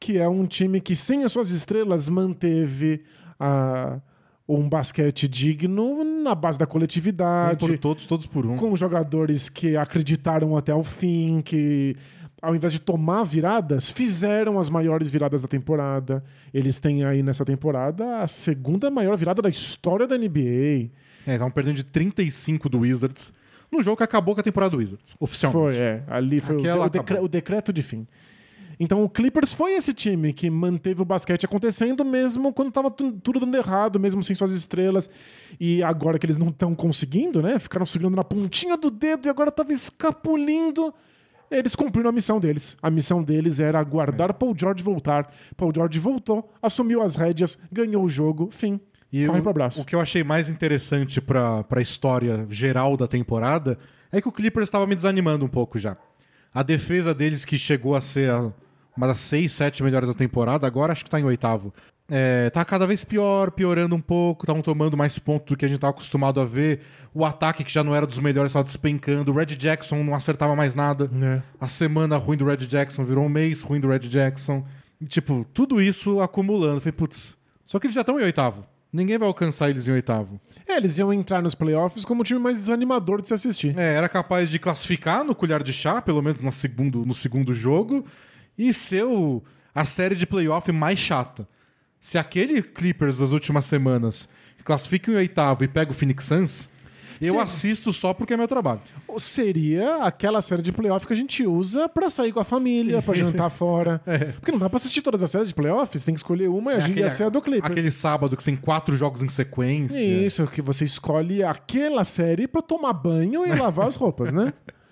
que é um time que sem as suas estrelas manteve a- um basquete digno na base da Um coletividade, por todos, todos por um. com jogadores que acreditaram até o fim, que ao invés de tomar viradas, fizeram as maiores viradas da temporada. Eles têm aí nessa temporada a segunda maior virada da história da NBA. É, estavam perdendo de 35 do Wizards. no jogo que acabou com a temporada do Wizards, oficialmente. Foi, é. Ali foi o, acabou. o decreto de fim. Então o Clippers foi esse time que manteve o basquete acontecendo mesmo quando tava tu- tudo dando errado, mesmo sem suas estrelas. E agora que eles não estão conseguindo, né? Ficaram segurando na pontinha do dedo e agora tava escapulindo. Eles cumpriram a missão deles. A missão deles era aguardar Paul George voltar. Paul George voltou, assumiu as rédeas, ganhou o jogo, fim. E Corre o, pro abraço. o que eu achei mais interessante pra, pra história geral da temporada é que o Clippers estava me desanimando um pouco já. A defesa deles, que chegou a ser a- uma das seis, sete melhores da temporada, agora acho que tá em oitavo. É, tá cada vez pior, piorando um pouco, estavam tomando mais pontos do que a gente tava acostumado a ver. O ataque, que já não era dos melhores, estava despencando. O Red Jackson não acertava mais nada. É. A semana ruim do Red Jackson virou um mês ruim do Red Jackson. E, tipo, tudo isso acumulando. Falei, putz, só que eles já estão em oitavo. Ninguém vai alcançar eles em oitavo. É, eles iam entrar nos playoffs como o time mais desanimador de se assistir. É, era capaz de classificar no colher de chá, pelo menos no segundo, no segundo jogo, e ser o- a série de playoff mais chata. Se aquele Clippers das últimas semanas classifica em oitavo e pega o Phoenix Suns, eu Sim. assisto só porque é meu trabalho. Ou Seria aquela série de playoff que a gente usa pra sair com a família, pra jantar fora. Porque não dá pra assistir todas as séries de playoffs, tem que escolher uma e a gente ia ser a do Clippers. É aquele sábado que tem quatro jogos em sequência. Isso, que você escolhe aquela série pra tomar banho e lavar as roupas, né?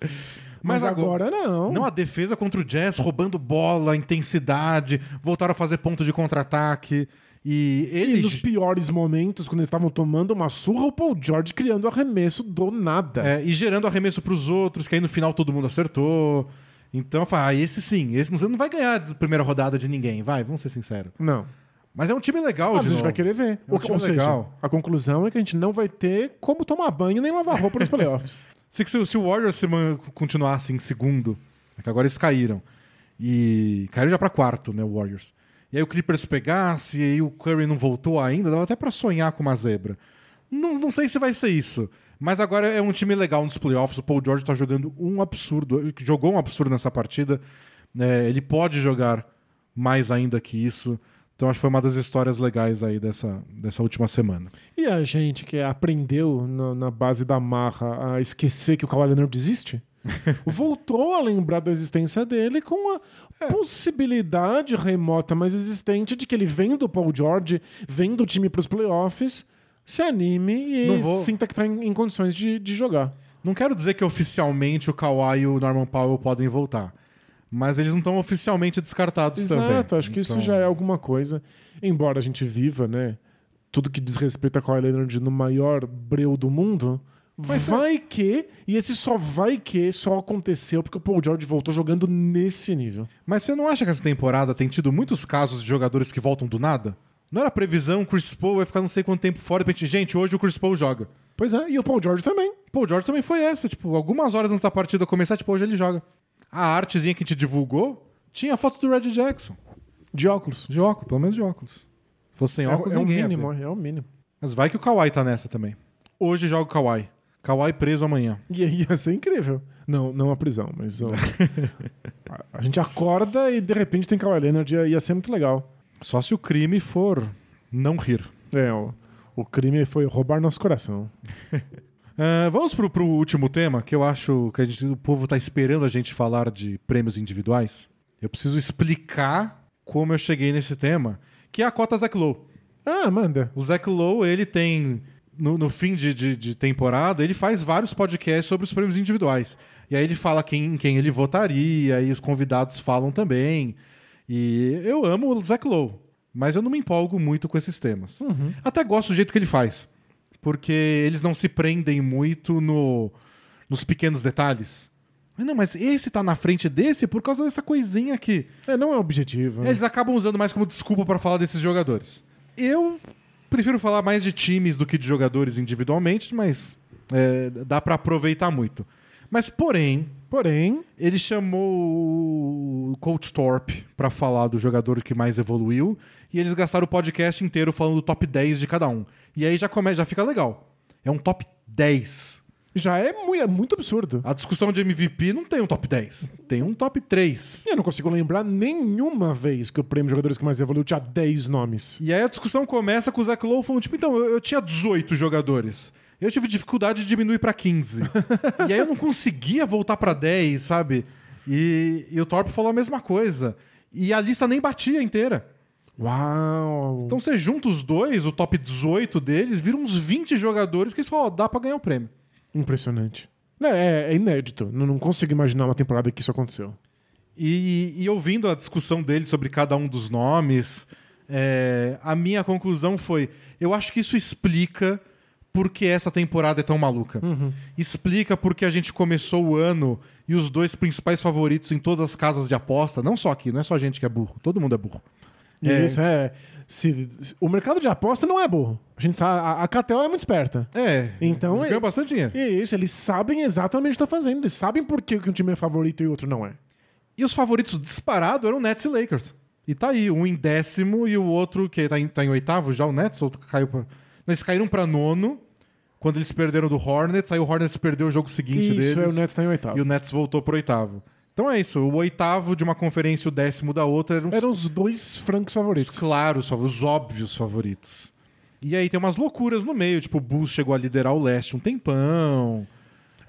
Mas, Mas agora- agora, não. Não, a defesa contra o Jazz, roubando bola, intensidade, voltaram a fazer ponto de contra-ataque. E E eles. nos piores momentos, quando eles estavam tomando uma surra, o Paul George criando arremesso do nada. É, e gerando arremesso pros outros, que aí no final todo mundo acertou. Então eu falei, ah, esse sim, esse não vai ganhar a primeira rodada de ninguém, vai, vamos ser sinceros. Não. Mas é um time legal, Ah, a gente novo. vai querer ver. É um Ou, time ou seja, legal. a conclusão é que a gente não vai ter como tomar banho nem lavar roupa nos playoffs. Se, se, se o Warriors se continuasse em segundo, é que agora eles caíram. E caíram já pra quarto, né, o Warriors. E aí o Clippers pegasse, e aí o Curry não voltou ainda, dava até pra sonhar com uma zebra. Não, não sei se vai ser isso. Mas agora é um time legal nos playoffs. O Paul George tá jogando um absurdo. Jogou um absurdo nessa partida. É, ele pode jogar mais ainda que isso. Então acho que foi uma das histórias legais aí dessa, dessa última semana. E a gente que aprendeu na, na base da marra a esquecer que o Kawhi Leonard existe, voltou a lembrar da existência dele com a É. possibilidade remota, mas existente, de que ele vem do Paul George, vem do time para os playoffs, se anime e sinta que está em, em condições de, de jogar. Não quero dizer que oficialmente o Kawhi e o Norman Powell podem voltar. Mas eles não estão oficialmente descartados também. Exato, acho que isso Então, já é alguma coisa. Embora a gente viva, né? Tudo que diz respeito a Kawhi Leonard no maior breu do mundo. Mas é- vai que, e esse só vai que só aconteceu porque o Paul George voltou jogando nesse nível. Mas você não acha que essa temporada tem tido muitos casos de jogadores que voltam do nada? Não era previsão, o Chris Paul vai ficar não sei quanto tempo fora. e de repente, Gente, hoje o Chris Paul joga. Pois é, e o Paul George também. O George também foi essa. Tipo, algumas horas antes da partida começar, tipo, hoje ele joga. A artezinha que a gente divulgou tinha a foto do Red Jackson. De óculos. De óculos, pelo menos de óculos. Se fosse sem É, óculos, é o ninguém ia mínimo, é o mínimo. Mas vai que o Kawhi tá nessa também. Hoje joga o Kawhi. Kawhi preso amanhã. E aí ia ser incrível. Não, não a prisão, mas. ó, a, a gente acorda e de repente tem Kawhi Leonard, ia, ia ser muito legal. Só se o crime for não rir. É, o, o crime foi roubar nosso coração. Ah, vamos pro, pro último tema, que eu acho que gente- o povo tá esperando a gente falar de prêmios individuais. Eu preciso explicar como eu cheguei nesse tema, que é a cota Zach Lowe. Ah, manda. O Zach Lowe, ele tem, no, no fim de, de- de temporada, ele faz vários podcasts sobre os prêmios individuais. E aí ele fala quem, quem ele votaria, e os convidados falam também. E eu amo o Zach Lowe, mas eu não me empolgo muito com esses temas. Até gosto do jeito que ele faz, porque eles não se prendem muito no, nos pequenos detalhes. Não, mas esse tá na frente desse por causa dessa coisinha aqui. É, não é objetivo. né? Eles acabam usando mais como desculpa para falar desses jogadores. Eu prefiro falar mais de times do que de jogadores individualmente, mas é, dá para aproveitar muito. Mas, porém, Porém, ele chamou o Coach Thorpe para falar do jogador que mais evoluiu e eles gastaram o podcast inteiro falando do top 10 de cada um. E aí já, come, já fica legal. É um top 10. já é muito, é muito absurdo. A discussão de MVP não tem um top 10, tem um top 3. E eu não consigo lembrar nenhuma vez que o prêmio de jogadores que mais evoluiu tinha 10 nomes. E aí a discussão começa com o Zach Lowe falando, tipo, então, eu, eu tinha 18 jogadores. Eu tive dificuldade de diminuir pra 15. e aí eu não conseguia voltar pra 10, sabe? E, e o Torp falou a mesma coisa. E a lista nem batia inteira. Uau! Então você junta os dois, o top 18 deles, vira uns 20 jogadores que você fala, ó, dá pra ganhar o prêmio. Impressionante. É, é inédito. Não, não consigo imaginar uma temporada que isso aconteceu. E, e ouvindo a discussão dele sobre cada um dos nomes, é, a minha conclusão foi: eu acho que isso explica por que essa temporada é tão maluca. Explica porque a gente começou o ano e os dois principais favoritos em todas as casas de aposta, não só aqui, não é só a gente que é burro, todo mundo é burro. É. Isso é. Se, o mercado de aposta não é burro. A gente sabe, a, a KTO é muito esperta. É, Então, eles ganham bastante dinheiro. E isso, eles sabem exatamente o que estão fazendo. Eles sabem por que que um time é favorito e outro não é. E os favoritos disparados eram Nets e Lakers. E tá aí, um em décimo e o outro que tá em, tá em oitavo já, o Nets, outro caiu pra... Eles caíram pra nono quando eles perderam do Hornets, aí o Hornets perdeu o jogo seguinte Isso, deles. é, o Nets tá em oitavo. E o Nets voltou pro oitavo. Então é isso, o oitavo de uma conferência e o décimo da outra eram os, Eram os dois francos os favoritos. claros, favoritos, os óbvios favoritos. E aí tem umas loucuras no meio, tipo, o Bulls chegou a liderar o leste um tempão.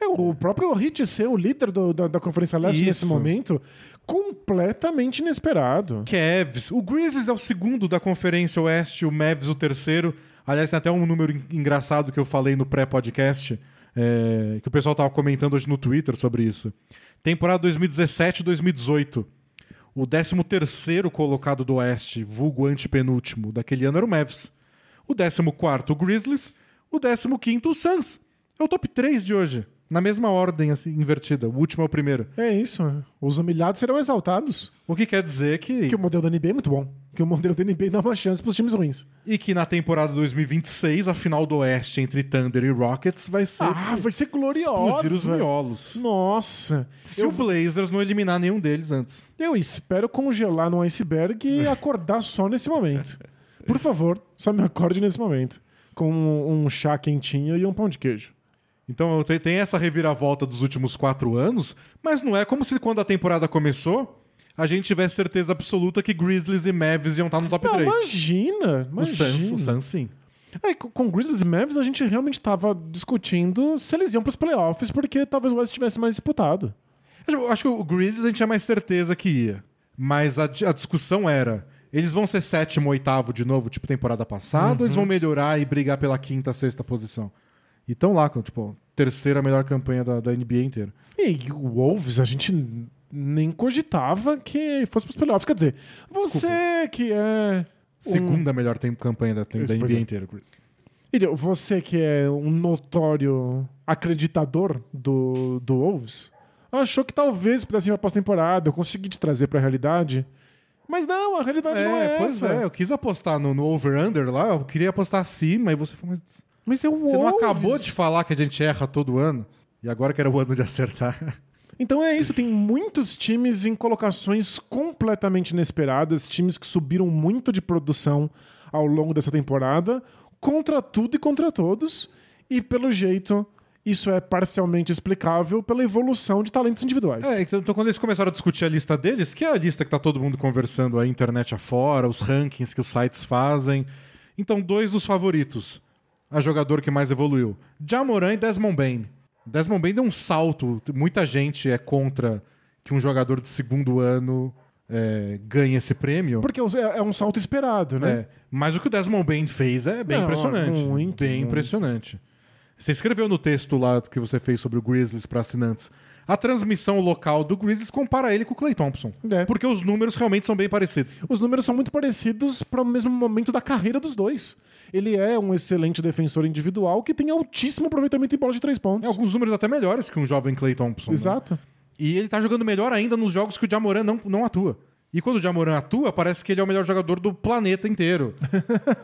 É, o próprio Hit ser o líder do- da, da Conferência Leste Isso. nesse momento, completamente inesperado. Cavs. O Grizzlies é o segundo da Conferência Oeste, o Mavs o terceiro. Aliás, tem até um número en- engraçado que eu falei no pré-podcast, é, que o pessoal tava comentando hoje no Twitter sobre isso. Temporada 2017-2018. O 13 terceiro colocado do Oeste, vulgo antepenúltimo, daquele ano era o Mavs. O 14 quarto, o Grizzlies. O 15 quinto, o Suns. É o top 3 de hoje. Na mesma ordem, assim, invertida. O último é o primeiro. É isso. Os humilhados serão exaltados. O que quer dizer que... Que o modelo da NBA é muito bom. Que o modelo da NBA dá uma chance pros times ruins. E que na temporada 2026, a final do Oeste entre Thunder e Rockets vai ser Ah, vai ser explodir os gloriosa. miolos. Nossa. Se Eu, o Blazers não eliminar nenhum deles antes. eu espero congelar no iceberg e acordar só nesse momento. Por favor, só me acorde nesse momento. Com um chá quentinho e um pão de queijo. Então tem- essa reviravolta dos últimos quatro anos, mas não é como se quando a temporada começou, a gente tivesse certeza absoluta que Grizzlies e Mavs iam estar no top Não, 3. imagina. O Suns, imagina. o Suns sim. É, com Grizzlies e Mavs a gente realmente estava discutindo se eles iam pros playoffs porque talvez o West tivesse mais disputado. Eu acho que o Grizzlies a gente tinha mais certeza que ia. Mas a, a discussão era: eles vão ser sétimo, oitavo de novo, tipo temporada passada, ou eles vão melhorar e brigar pela quinta, sexta posição? E tão lá, com, tipo, terceira melhor campanha da, da NBA inteira. E o Wolves a gente nem cogitava que fosse pros playoffs. Quer dizer, você que é. um- Segunda melhor tem- campanha da, da NBA é. inteira. Ilha, Você que é um notório acreditador do, do Wolves, achou que talvez pudesse ir pra pós-temporada, eu consegui te trazer pra realidade. Mas não, a realidade não é pois essa. é, eu quis apostar no, no over-under lá, eu queria apostar acima, e você falou, mas Mas é o você não Wolves. acabou de falar que a gente erra todo ano? E agora que era o ano de acertar. Então é isso, tem muitos times em colocações completamente inesperadas, times que subiram muito de produção ao longo dessa temporada, contra tudo e contra todos, e pelo jeito isso é parcialmente explicável pela evolução de talentos individuais. É, então, então quando eles começaram a discutir a lista deles, que é a lista que tá todo mundo conversando a internet afora, os rankings que os sites fazem. Então, dois dos favoritos. A jogador que mais evoluiu. Jamoran e Desmond Bain. Desmond Bain deu um salto. Muita gente é contra que um jogador de segundo ano é, ganhe esse prêmio. Porque é é um salto esperado, né? É, mas o que o Desmond Bain fez é bem Não, impressionante. muito, bem muito. impressionante. Você escreveu no texto lá que você fez sobre o Grizzlies para assinantes. A transmissão local do Grizzlies compara ele com o Clay Thompson. É. Porque os números realmente são bem parecidos. Os números são muito parecidos para o mesmo momento da carreira dos dois. Ele é um excelente defensor individual que tem altíssimo aproveitamento em bola de três pontos. É, alguns números até melhores que um jovem Clay Thompson. né? Exato. E ele tá jogando melhor ainda nos jogos que o Jamoran não, não atua. E quando o Jamoran atua, parece que ele é o melhor jogador do planeta inteiro.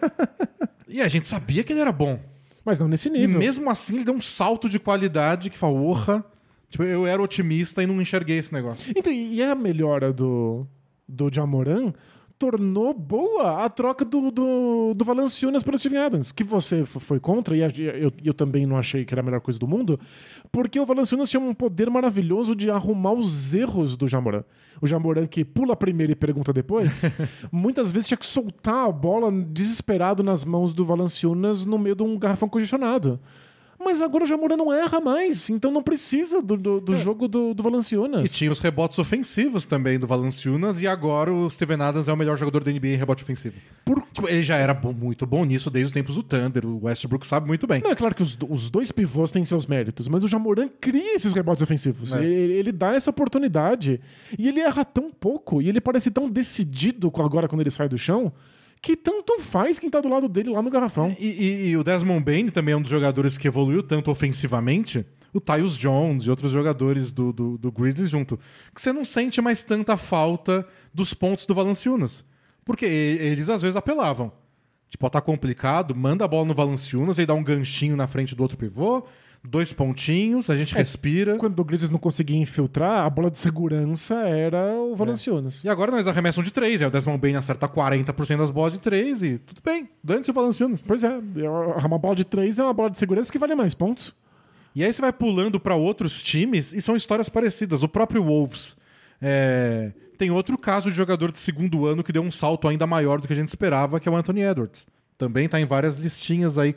e a gente sabia que ele era bom. Mas não nesse E nível. mesmo assim ele deu um salto de qualidade que fala, orra. Tipo, eu era otimista e não enxerguei esse negócio. Então, e a melhora do, do Jamoran tornou boa a troca do, do, do Valanciunas pelo Steven Adams, que você foi contra, e eu, eu também não achei que era a melhor coisa do mundo, porque o Valanciunas tinha um poder maravilhoso de arrumar os erros do Jamoran. O Jamoran que pula primeiro e pergunta depois, muitas vezes tinha que soltar a bola desesperado nas mãos do Valanciunas no meio de um garrafão congestionado. Mas agora o Jamoran não erra mais, então não precisa do, do, do jogo do, do E Valanciunas. tinha os rebotes ofensivos também do Valanciunas, e agora o Steven Adams é o melhor jogador da NBA em rebote ofensivo. Por- Tipo, ele já era bom- muito bom nisso desde os tempos do Thunder, o Westbrook sabe muito bem. Não, é claro que os, os dois pivôs têm seus méritos, mas o Jamoran cria esses rebotes ofensivos. É. Ele, ele dá essa oportunidade. E ele erra tão pouco, e ele parece tão decidido agora quando ele sai do chão, que tanto faz quem tá do lado dele lá no garrafão. E, e- e o Desmond Bain também é um dos jogadores que evoluiu tanto ofensivamente. O Tyus Jones e outros jogadores do, do, do Grizzlies junto. Que você não sente mais tanta falta dos pontos do Valanciunas. Porque e- eles às vezes apelavam. Tipo, ó, tá complicado, manda a bola no Valanciunas, aí dá um ganchinho na frente do outro pivô, dois pontinhos, a gente respira. Quando o Grizzlies não conseguia infiltrar, a bola de segurança era o Valanciunas. E agora nós arremessam de três, aí o Desmond Bain acerta 40% das bolas de três e tudo bem, dane-se o Valanciunas. Pois é, é uma bola de três é uma bola de segurança que vale mais pontos. E aí você vai pulando pra outros times e são histórias parecidas. O próprio Wolves é, tem outro caso de jogador de segundo ano que deu um salto ainda maior do que a gente esperava, que é o Anthony Edwards. Também tá em várias listinhas aí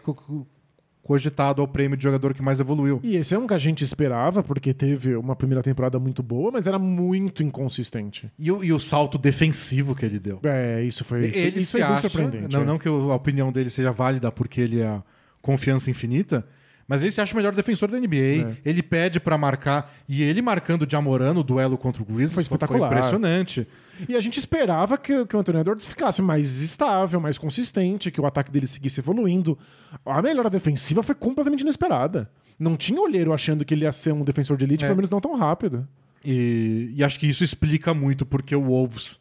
cogitado ao prêmio de jogador que mais evoluiu. E esse é um que a gente esperava, porque teve uma primeira temporada muito boa, mas era muito inconsistente. E o, e o salto defensivo que ele deu. É, isso foi, Ele isso foi acha, surpreendente. não, é. não que o- a opinião dele seja válida porque ele é confiança infinita, mas ele se acha o melhor defensor da NBA. É. Ele pede pra marcar e ele marcando o Jamoran no duelo contra o Grizzlies Foi espetacular. impressionante. E a gente esperava que, que o Anthony Edwards ficasse mais estável, mais consistente, que o ataque dele seguisse evoluindo. A melhora defensiva foi completamente inesperada. Não tinha olheiro achando que ele ia ser um defensor de elite, É. pelo menos não tão rápido. E, e acho que isso explica muito porque o Wolves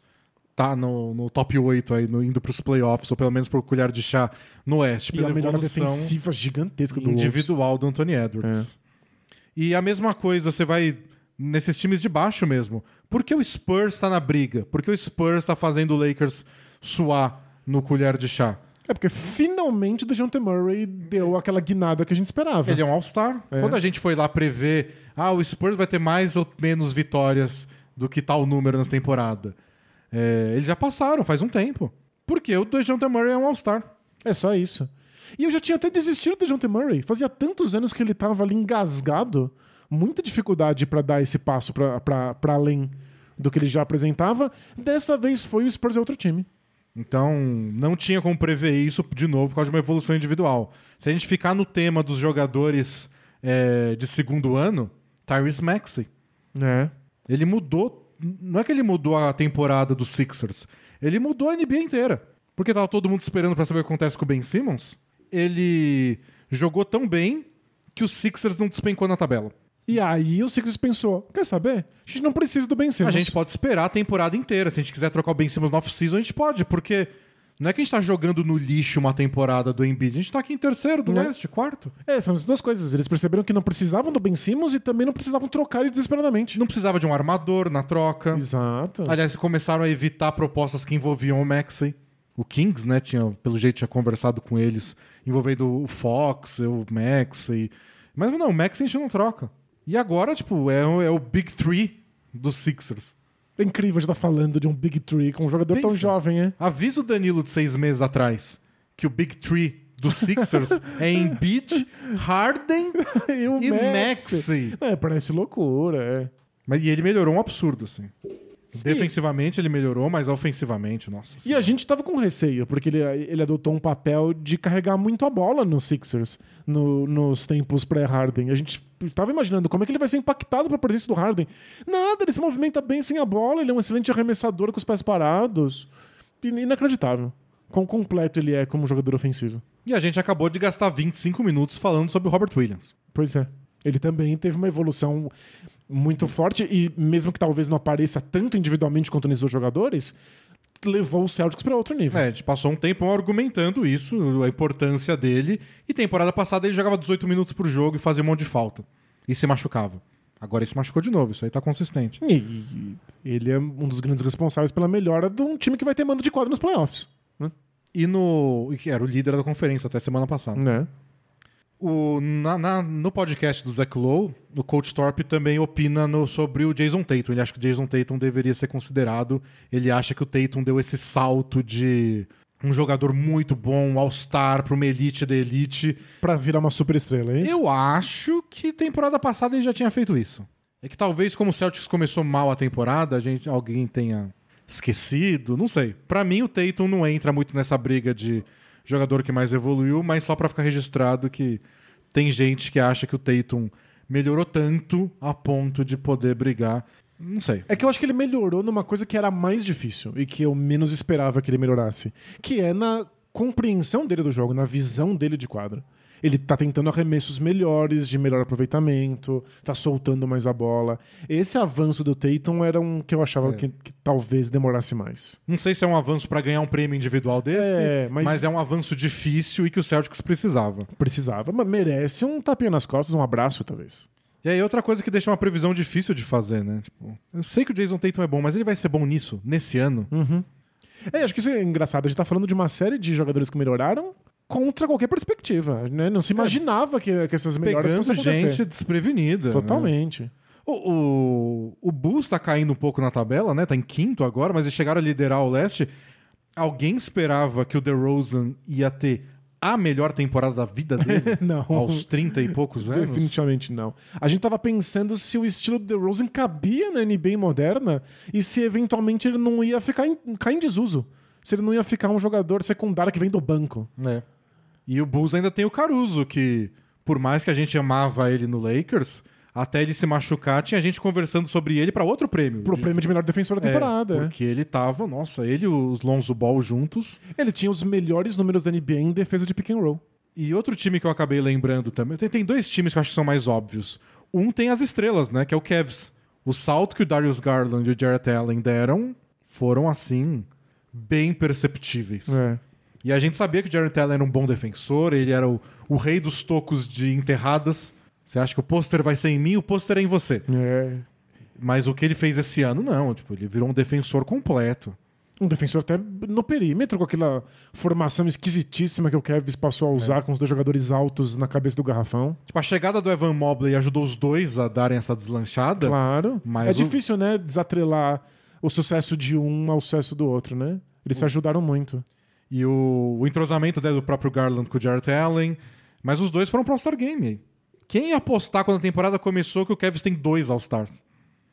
tá no, no top 8 aí, no, indo pros playoffs, ou pelo menos pro colher de chá no Oeste, E pela a melhora defensiva gigantesca do Wolves. individual do Anthony Edwards. E a mesma coisa, você vai nesses times de baixo mesmo. Por que o Spurs tá na briga? Por que o Spurs tá fazendo o Lakers suar no colher de chá? É porque finalmente o DeJounte Murray deu aquela guinada que a gente esperava. Ele é um All-Star. É. Quando a gente foi lá prever, ah, o Spurs vai ter mais ou menos vitórias do que tal número nessa temporada. É, eles já passaram faz um tempo. Porque o DeJounte Murray é um All-Star. É só isso. E eu já tinha até desistido do DeJounte Murray. Fazia tantos anos que ele tava ali engasgado. Muita dificuldade pra dar esse passo pra além do que ele já apresentava. Dessa vez foi o Spurs é outro time. Então, não tinha como prever isso de novo por causa de uma evolução individual. Se a gente ficar no tema dos jogadores é, de segundo ano, Tyrese Maxey. É. Ele mudou. Não é que ele mudou a temporada dos Sixers. Ele mudou a NBA inteira. Porque tava todo mundo esperando pra saber o que acontece com o Ben Simmons. Ele jogou tão bem que os Sixers não despencou na tabela. E aí o Sixers pensou: quer saber? A gente não precisa do Ben Simmons. A gente pode esperar a temporada inteira. Se a gente quiser trocar o Ben Simmons no off-season, a gente pode. Porque não é que a gente tá jogando no lixo uma temporada do Embiid. A gente tá aqui em terceiro do É. leste, quarto. É, são as duas coisas. Eles perceberam que não precisavam do Ben Simmons e também não precisavam trocar ele desesperadamente. Não precisava de um armador na troca. Exato. Aliás, começaram a evitar propostas que envolviam o Maxey. O Kings, né, tinha, pelo jeito, tinha conversado com eles, envolvendo o Fox, o Maxey. Mas não, o Maxey a gente não troca. E agora, tipo, é, o- é o Big Three dos Sixers. É incrível a gente estar falando de um Big Tree com um jogador tão Pensa. jovem, é? Avisa o Danilo de seis meses atrás que o Big Three dos Sixers é Embiid, Harden e o e Maxey. Maxey. É, parece loucura, é. Mas e ele melhorou um absurdo, assim. Defensivamente ele melhorou, mas ofensivamente, nossa. E a gente tava com receio, porque ele, ele adotou um papel de carregar muito a bola nos Sixers no- nos tempos pré-Harden. A gente tava imaginando como é que ele vai ser impactado pela presença do Harden. Nada, ele se movimenta bem sem a bola, ele é um excelente arremessador com os pés parados. In- Inacreditável. Quão completo ele é como jogador ofensivo. E a gente acabou de gastar 25 minutos falando sobre o Robert Williams. Pois é. Ele também teve uma evolução muito forte e mesmo que talvez não apareça tanto individualmente quanto nesses outros jogadores, levou o Celtics para outro nível. É, a gente passou um tempão argumentando isso, a importância dele. E temporada passada ele jogava 18 minutos por jogo e fazia um monte de falta. E se machucava. Agora ele se machucou de novo, isso aí tá consistente. E, ele é um dos grandes responsáveis pela melhora de um time que vai ter mando de quadro nos playoffs. E no. e que era o líder da conferência até semana passada. Né? O, na, na- no podcast do Zach Lowe, o Coach Thorpe também opina no- sobre o Jason Tatum. Ele acha que o Jason Tatum deveria ser considerado. Ele acha que o Tatum deu esse salto de um jogador muito bom, um All-Star pra uma elite da elite. Pra virar uma super estrela, é isso? Eu acho que temporada passada ele já tinha feito isso. É que talvez, como o Celtics começou mal a temporada, a gente, alguém tenha esquecido, não sei. Pra mim, o Tatum não entra muito nessa briga de jogador que mais evoluiu, mas só pra ficar registrado que tem gente que acha que o Tatum melhorou tanto a ponto de poder brigar. Não sei. É que eu acho que ele melhorou numa coisa que era mais difícil e que eu menos esperava que ele melhorasse, que é na compreensão dele do jogo, na visão dele de quadra. Ele tá tentando arremessos melhores, de melhor aproveitamento, tá soltando mais a bola. Esse avanço do Tatum era um que eu achava É. que, que talvez demorasse mais. Não sei se é um avanço pra ganhar um prêmio individual desse, É, mas- mas... é um avanço difícil e que o Celtics precisava. Precisava, mas merece um tapinha nas costas, um abraço, talvez. E aí, outra coisa que deixa uma previsão difícil de fazer, né? Tipo, eu sei que o Jason Tatum é bom, mas ele vai ser bom nisso, nesse ano. É, acho que isso é engraçado. A gente tá falando de uma série de jogadores que melhoraram contra qualquer perspectiva. Né? Não se imaginava que, que essas melhoras Pegando fossem gente desprevenida. né? Totalmente. O, o, o Bulls tá caindo um pouco na tabela, né? Tá em quinto agora, mas eles chegaram a liderar o leste. Alguém esperava que o DeRozan ia ter a melhor temporada da vida dele? Não. Aos 30 e poucos anos? Definitivamente não. A gente tava pensando se o estilo do DeRozan cabia na NBA moderna e se eventualmente ele não ia ficar em, cair em desuso. Se ele não ia ficar um jogador secundário que vem do banco. É. E o Bulls ainda tem o Caruso, que por mais que a gente amava ele no Lakers, até ele se machucar, tinha gente conversando sobre ele pra outro prêmio. Pro De- prêmio de melhor defensor da É, temporada. é. Porque ele tava, nossa, ele e os Lonzo Ball juntos. Ele tinha os melhores números da NBA em defesa de pick and roll. E outro time que eu acabei lembrando também. Tem, tem dois times que eu acho que são mais óbvios. Um tem as estrelas, né? Que é o Cavs. O salto que o Darius Garland e o Jarrett Allen deram foram, assim, bem perceptíveis. É. E a gente sabia que o Jarrett Allen era um bom defensor, ele era o, o rei dos tocos de enterradas. Você acha que o pôster vai ser em mim, o pôster é em você. É. Mas o que ele fez esse ano, não. Tipo, ele virou um defensor completo. Um defensor até no perímetro, com aquela formação esquisitíssima que o Kevs passou a usar com os dois jogadores altos na cabeça do garrafão. Tipo, a chegada do Evan Mobley ajudou os dois a darem essa deslanchada. Claro. Mas é o- difícil, né, desatrelar o sucesso de um ao sucesso do outro, né? Eles se ajudaram muito. E o, o entrosamento né, do próprio Garland com o Jarrett Allen. Mas os dois foram pro All-Star Game. aí. Quem ia apostar quando a temporada começou que o Cavs tem dois All-Stars?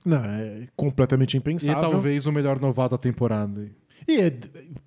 Não, é completamente E impensável. talvez o melhor novato da temporada. E é,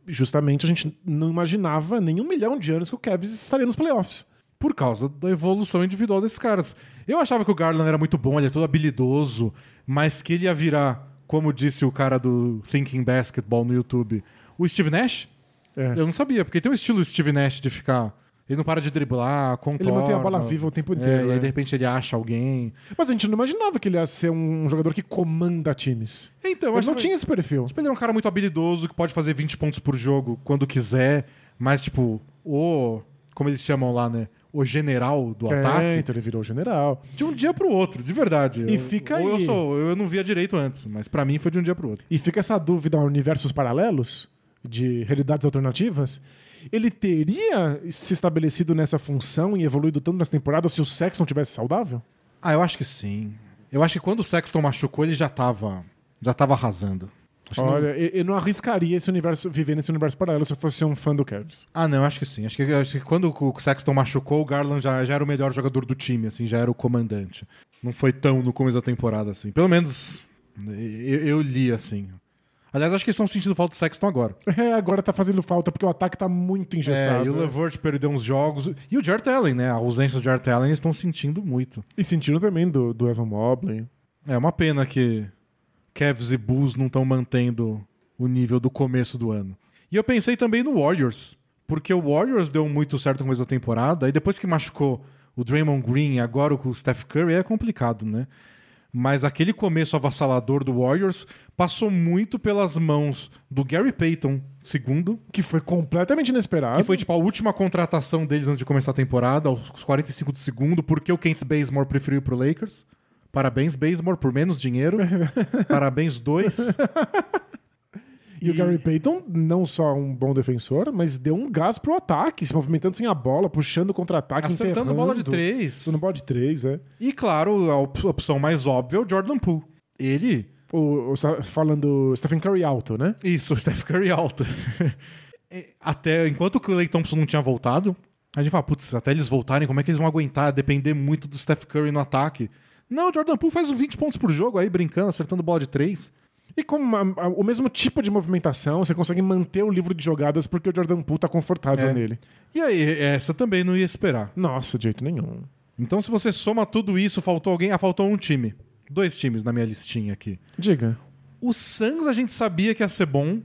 justamente a gente não imaginava nem um milhão de anos que o Kevs estaria nos playoffs. Por causa da evolução individual desses caras. Eu achava que o Garland era muito bom, ele é todo habilidoso, mas que ele ia virar, como disse o cara do Thinking Basketball no YouTube, o Steve Nash? É. Eu não sabia, porque tem um estilo Steve Nash de ficar. Ele não para de driblar, contorna. Ele mantém a bola viva o tempo É, inteiro. e aí né? de repente ele acha alguém. Mas a gente não imaginava que ele ia ser um jogador que comanda times. Então, eu Ele não tinha esse perfil. Tipo, ele é um cara muito habilidoso, que pode fazer 20 pontos por jogo quando quiser, mas, tipo, o. Como eles chamam lá, né? O general do É, ataque. então ele virou general. De um dia pro outro, de verdade. E Eu- fica ou aí. eu sou, eu não via direito antes, mas pra mim foi de um dia pro outro. E fica essa dúvida a universos paralelos, de realidades alternativas. Ele teria se estabelecido nessa função e evoluído tanto nessa temporada se o Sexton tivesse saudável? Ah, eu acho que sim. Eu acho que quando o Sexton machucou, ele já tava. Já tava arrasando. Acho não- Olha, eu eu não arriscaria esse universo, viver nesse universo paralelo se eu fosse um fã do Cavs. Ah, não, acho que sim. Acho que, acho que quando o Sexton machucou, o Garland já, já era o melhor jogador do time, assim, já era o comandante. Não foi tão no começo da temporada, assim. Pelo menos eu, eu li, assim. Aliás, acho que eles estão sentindo falta do Sexton agora. É, agora tá fazendo falta porque o ataque tá muito engessado. É, e o Levert perdeu uns jogos. E o Jarrett Allen, né? A ausência do Jarrett Allen, eles estão sentindo muito. E sentindo também do, do Evan Mobley. É uma pena que Cavs e Bulls não estão mantendo o nível do começo do ano. E eu pensei também no Warriors, porque o Warriors deu muito certo no começo da temporada, e depois que machucou o Draymond Green e agora o Steph Curry é complicado, né? Mas aquele começo avassalador do Warriors passou muito pelas mãos do Gary Payton, segundo, Que foi completamente inesperado. que foi tipo a última contratação deles antes de começar a temporada, aos 45 do segundo, porque o Kent Bazemore preferiu ir pro Lakers. Parabéns, Bazemore, por menos dinheiro. Parabéns, dois. E, o Gary Payton, não só um bom defensor, mas deu um gás pro ataque, se movimentando sem a bola, puxando contra-ataque, Acertando bola de três. Acertando bola de três, é. E claro, a op- opção mais óbvia é o Jordan Poole. Ele, O, o- falando Stephen Curry alto, né? isso, o Steph Curry alto. é, até enquanto o Clay Thompson não tinha voltado, a gente fala, putz, até eles voltarem, como é que eles vão aguentar? Depender muito do Steph Curry no ataque. Não, o Jordan Poole faz uns 20 pontos por jogo aí, brincando, acertando bola de três. E com uma- a- o mesmo tipo de movimentação, você consegue manter o livro de jogadas porque o Jordan Poole tá confortável É. nele. E aí, essa também não ia esperar. Nossa, de jeito nenhum. Então, se você soma tudo isso, faltou alguém. Ah, faltou um time. Dois times na minha listinha aqui. Diga. O Suns a gente sabia que ia ser bom.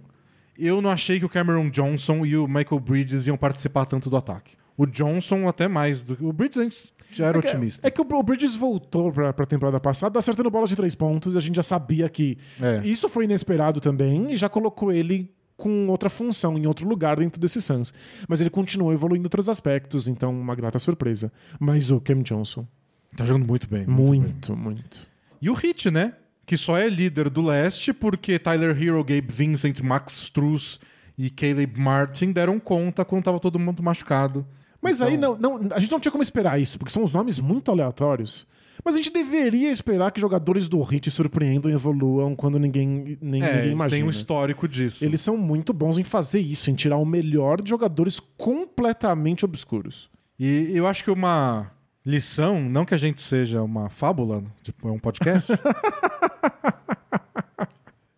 Eu não achei que o Cameron Johnson e o Michael Bridges iam participar tanto do ataque. O Johnson até mais do que. O Bridges a gente já era É que- otimista. É que o Bridges voltou pra, pra temporada passada acertando bola de três pontos e a gente já sabia que É. isso foi inesperado também e já colocou ele com outra função, em outro lugar dentro desse Suns. Mas ele continuou evoluindo em outros aspectos, então uma grata surpresa. Mas o Cam Johnson, Tá jogando muito bem. muito bem. muito, muito. E o Hit, né? Que só é líder do leste porque Tyler Hero, Gabe Vincent, Max Struz e Caleb Martin deram conta quando tava todo mundo machucado. Mas Então- aí não, não- a gente não tinha como esperar isso, porque são os nomes muito aleatórios. Mas a gente deveria esperar que jogadores do Hit surpreendam e evoluam quando ninguém, nem, É, ninguém imagina. têm um histórico disso. Eles são muito bons em fazer isso, em tirar o melhor de jogadores completamente obscuros. E eu acho que uma lição, não que a gente seja uma fábula, tipo, é um podcast.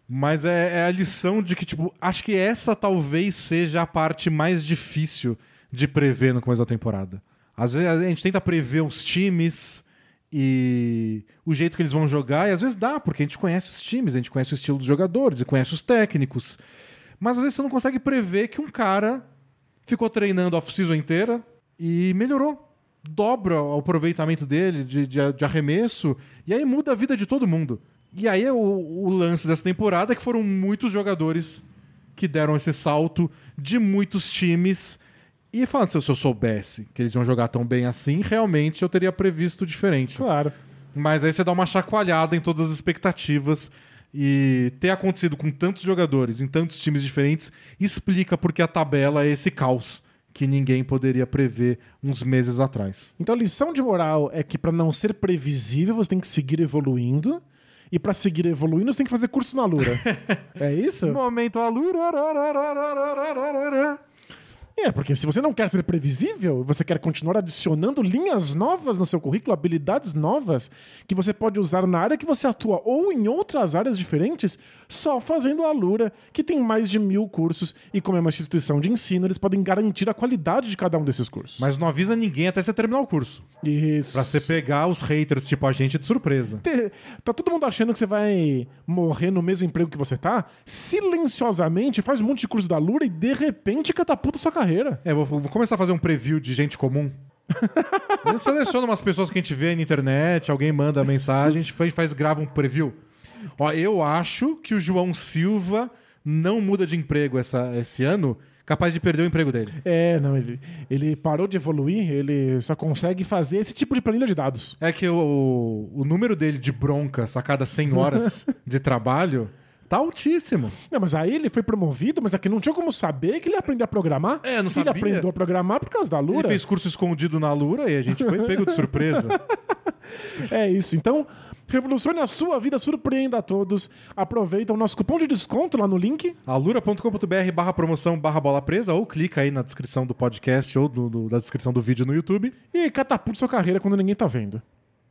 mas é, é a lição de que, tipo, acho que essa talvez seja a parte mais difícil de prever no começo da temporada. Às vezes a gente tenta prever os times e o jeito que eles vão jogar, e às vezes dá, porque a gente conhece os times, a gente conhece o estilo dos jogadores e conhece os técnicos. Mas às vezes você não consegue prever que um cara ficou treinando a off-season inteira e melhorou. Dobra o aproveitamento dele de, de, de arremesso e aí muda a vida de todo mundo. E aí é o, o lance dessa temporada é que foram muitos jogadores que deram esse salto de muitos times. E falando, se eu, se eu soubesse que eles iam jogar tão bem assim, realmente eu teria previsto diferente. Claro. Mas aí você dá uma chacoalhada em todas as expectativas. E ter acontecido com tantos jogadores em tantos times diferentes explica porque a tabela é esse caos que ninguém poderia prever uns meses atrás. Então a lição de moral é que pra não ser previsível, você tem que seguir evoluindo. E pra seguir evoluindo, você tem que fazer curso na Lura. é isso? Momento alura. É, porque se você não quer ser previsível, você quer continuar adicionando linhas novas no seu currículo, habilidades novas que você pode usar na área que você atua ou em outras áreas diferentes, só fazendo a Lura, que tem mais de mil cursos e como é uma instituição de ensino, eles podem garantir a qualidade de cada um desses cursos. Mas não avisa ninguém até você terminar o curso. Isso. Pra você pegar os haters tipo a gente de surpresa. Tá todo mundo achando que você vai morrer no mesmo emprego que você tá? Silenciosamente faz um monte de curso da Lura e de repente catapulta sua carreira. É, vou, vou começar a fazer um preview de gente comum. seleciona umas pessoas que a gente vê na internet, alguém manda mensagem, a gente faz, faz- grava um preview. Ó, eu acho que o João Silva não muda de emprego essa, esse ano, capaz de perder o emprego dele. É, não, ele, ele parou de evoluir, ele só consegue fazer esse tipo de planilha de dados. É que o, o número dele de broncas a cada 100 horas de trabalho tá altíssimo. Não, mas aí ele foi promovido, mas aqui não tinha como saber que ele ia aprender a programar. É, não Ele sabia. aprendeu a programar por causa da Ele Lura. fez curso escondido na Lura e a gente foi pego de surpresa. É isso. Então, revolucione a sua vida, surpreenda a todos. Aproveita o nosso cupom de desconto lá no link. alura.com.br barra promoção barra bola presa ou clica aí na descrição do podcast ou do, do- da descrição do vídeo no YouTube. E catapulte sua carreira quando ninguém tá vendo.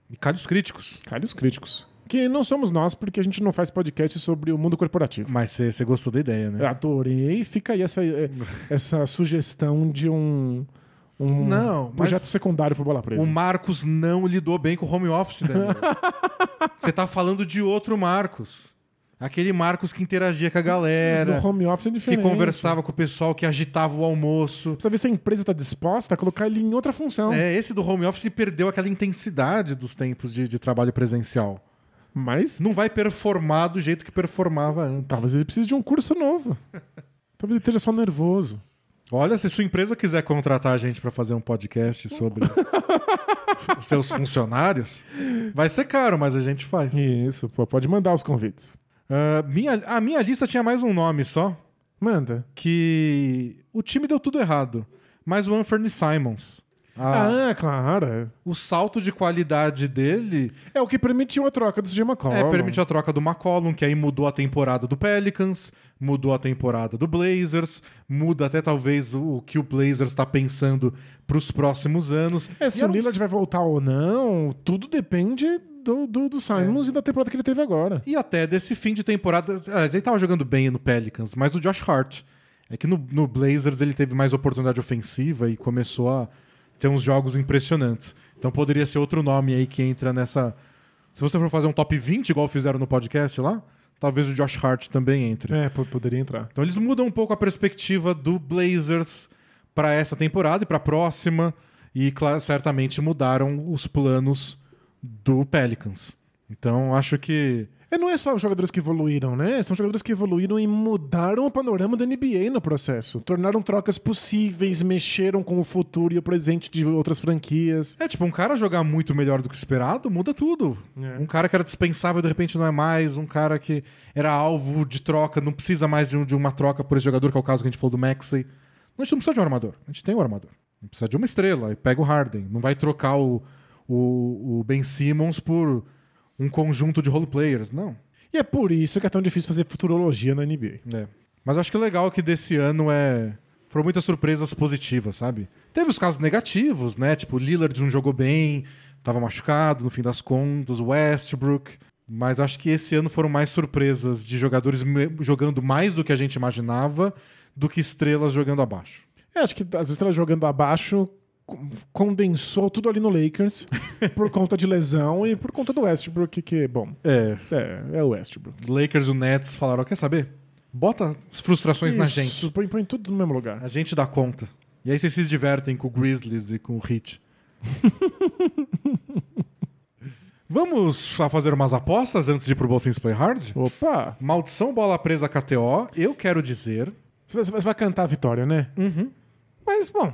E calhe os críticos. Calha os críticos. Que não somos nós, porque a gente não faz podcast sobre o mundo corporativo. Mas você gostou da ideia, né? Eu adorei. Fica aí essa, eh, essa sugestão de um, um Não, projeto secundário pro Bola Presa. O Marcos não lidou bem com o home office, Daniel. Você tá falando de outro Marcos. Aquele Marcos que interagia com a galera, No home office é que diferente. conversava com o pessoal, que agitava o almoço. Precisa ver se a empresa está disposta a colocar ele em outra função. É, esse do home office que perdeu aquela intensidade dos tempos de, de trabalho presencial. Mas Não vai performar do jeito que performava antes. talvez ele precise de um curso novo. talvez ele esteja só nervoso. Olha, se sua empresa quiser contratar a gente para fazer um podcast sobre seus funcionários, vai ser caro, mas a gente faz. Isso, pô, pode mandar os convites. Ah, minha, a minha lista tinha mais um nome só, Manda. que o time deu tudo errado, mas o Anthony Simons. A- Ah, claro. é. O salto de qualidade dele É o que permitiu a troca do CJ McCollum. é, permitiu a troca do McCollum, que aí mudou a temporada do Pelicans, mudou a temporada do Blazers, muda até talvez o, o que o Blazers está pensando para os próximos anos. É, se E o não Lillard vai voltar ou não, tudo depende do, do, do Simons e da temporada que ele teve agora. E até desse fim de temporada. Aliás, ele tava jogando bem no Pelicans, mas o Josh Hart. É que no, no Blazers ele teve mais oportunidade ofensiva e começou a ter uns jogos impressionantes. Então poderia ser outro nome aí que entra nessa. Se você for fazer um top 20, igual fizeram no podcast lá, talvez o Josh Hart também entre. É, po- poderia entrar. Então eles mudam um pouco a perspectiva do Blazers para essa temporada e para a próxima. E certamente mudaram os planos do Pelicans. Então acho que. E não é só os jogadores que evoluíram, né? São jogadores que evoluíram e mudaram o panorama da NBA no processo. Tornaram trocas possíveis, mexeram com o futuro e o presente de outras franquias. É, tipo, um cara jogar muito melhor do que o esperado, muda tudo. É. Um cara que era dispensável, de repente não é mais. Um cara que era alvo de troca, não precisa mais de, um- de uma troca por esse jogador, que é o caso que a gente falou do Maxey. A gente não precisa de um armador. A gente tem um armador. A gente precisa de uma estrela. E pega o Harden. Não vai trocar o, o, o Ben Simmons por um conjunto de role players. Não. E é por isso que é tão difícil fazer futurologia na NBA. É. Mas eu acho que o legal é que desse ano é. Foram muitas surpresas positivas, sabe? Teve os casos negativos, né? Tipo, Lillard não jogou bem, tava machucado no fim das contas, Westbrook. Mas acho que esse ano foram mais surpresas de jogadores jogando mais do que a gente imaginava do que estrelas jogando abaixo. É, acho que as estrelas jogando abaixo condensou tudo ali no Lakers por conta de lesão e por conta do Westbrook, que, bom, É. é, é o Westbrook. Lakers e o Nets falaram: quer saber? Bota as frustrações na gente. Isso, põe, põe tudo no mesmo lugar. A gente dá conta. E aí vocês se divertem com o Grizzlies e com o Heat. Vamos fazer umas apostas antes de ir pro Both Things Play Hard? Opa! Maldição Bola Presa KTO, eu quero dizer... Você vai- você vai cantar a vitória, né? Uhum. Mas, bom,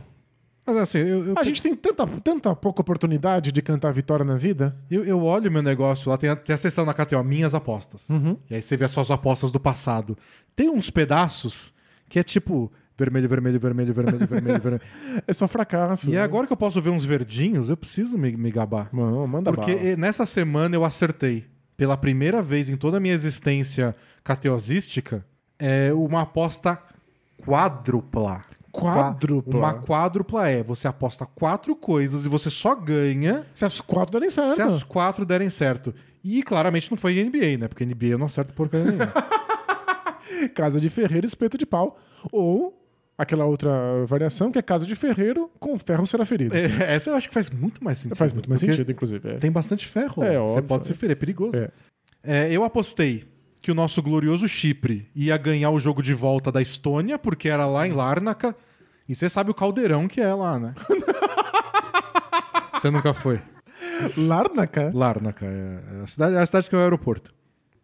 Mas assim, eu, eu, a gente tem tanta, tanta pouca oportunidade de cantar vitória na vida. eu, eu olho meu negócio lá, tem a, tem a seção na KTO, minhas apostas. Uhum. E aí você vê as suas apostas do passado. Tem uns pedaços que é tipo vermelho, vermelho, vermelho, vermelho, vermelho, vermelho. É só fracasso. E né? agora que eu posso ver uns verdinhos, eu preciso me, me gabar. Não, manda Porque bala. nessa semana eu acertei, pela primeira vez em toda a minha existência cateosística, é uma aposta quádrupla. Quádrupla? Uma quádrupla é, você aposta quatro coisas e você só ganha Se as quatro derem certo. se as quatro derem certo. E claramente não foi NBA, né? Porque NBA eu não acerto porcaria nenhuma. Casa de ferreiro, espeto de pau. Ou aquela outra variação que é casa de ferreiro com ferro será ferido. É, Essa eu acho que faz muito mais sentido. Faz muito mais sentido, inclusive. é. Tem bastante ferro. É, você óbvio, pode é. se ferir, é perigoso. É. É, eu apostei que o nosso glorioso Chipre ia ganhar o jogo de volta da Estônia, porque era lá em Larnaca. E você sabe o caldeirão que é lá, né? você nunca foi. Larnaca? Larnaca é é a cidade, é a cidade que é o aeroporto.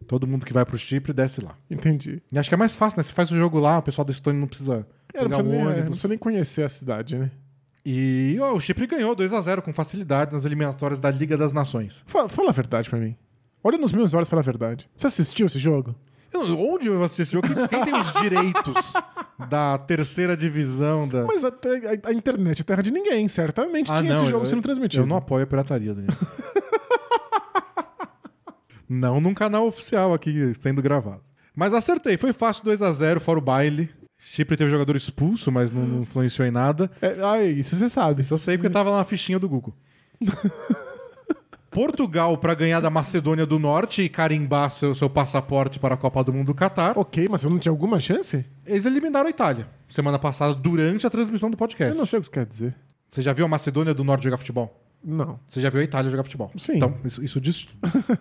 Todo mundo que vai pro Chipre desce lá. Entendi. E acho que é mais fácil, né? Você faz o jogo lá, o pessoal da Estônia não precisa É, não, precisa nem, é, não precisa nem conhecer a cidade, né? E ó, o Chipre ganhou 2 a 0 com facilidade nas eliminatórias da Liga das Nações. Fala, fala a verdade pra mim. Olha nos meus olhos e fala a verdade. Você assistiu esse jogo? Eu- onde eu vou assistir esse jogo? Quem, quem tem os direitos da terceira divisão da. Mas até a, a internet é terra de ninguém. Certamente tinha esse jogo eu, sendo transmitido. Eu não apoio a pirataria, Daniel. não num canal oficial aqui sendo gravado. Mas acertei, foi fácil 2 a 0 fora o baile. Chipre teve jogador expulso, mas não, não influenciou em nada. É, ah, isso você sabe. Isso eu sei porque tava lá na fichinha do Google. Portugal para ganhar da Macedônia do Norte e carimbar seu, seu passaporte para a Copa do Mundo do Catar. Ok, mas eu não tinha alguma chance? Eles eliminaram a Itália semana passada durante a transmissão do Eu podcast. não sei o que isso quer dizer. Você já viu a Macedônia do Norte jogar futebol? Não. Você já viu a Itália jogar futebol? Sim. Então, isso, isso diz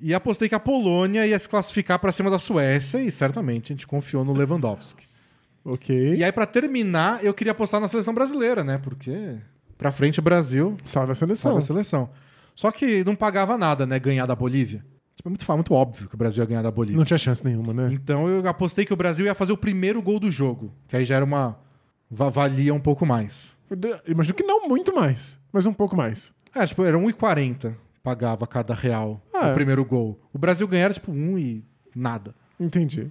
e apostei que a Polônia ia se classificar para cima da Suécia e certamente a gente confiou no Lewandowski. Ok. E aí, para terminar, eu queria apostar na seleção brasileira, né? Porque pra frente o Brasil Salve a seleção. salva a seleção. Só que não pagava nada, né? Ganhar da Bolívia. Tipo, é muito, muito óbvio que o Brasil ia ganhar da Bolívia. Não tinha chance nenhuma, né? Então eu apostei que o Brasil ia fazer o primeiro gol do jogo. Que aí já era uma. va- valia um pouco mais. Imagino que não muito mais, mas um pouco mais. É, tipo, era 1,40 pagava cada real Ah, o é. primeiro gol. O Brasil ganhava tipo 1 e nada. Entendi.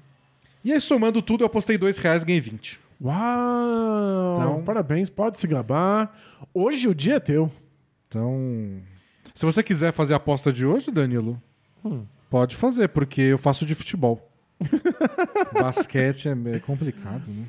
E aí, somando tudo, eu apostei 2 reais e ganhei 20. Uau! Então- Parabéns, pode se gabar. Hoje o dia é teu. Então, se você quiser fazer a aposta de hoje, Danilo, Hum. pode fazer, porque eu faço de futebol. Basquete é meio complicado, né?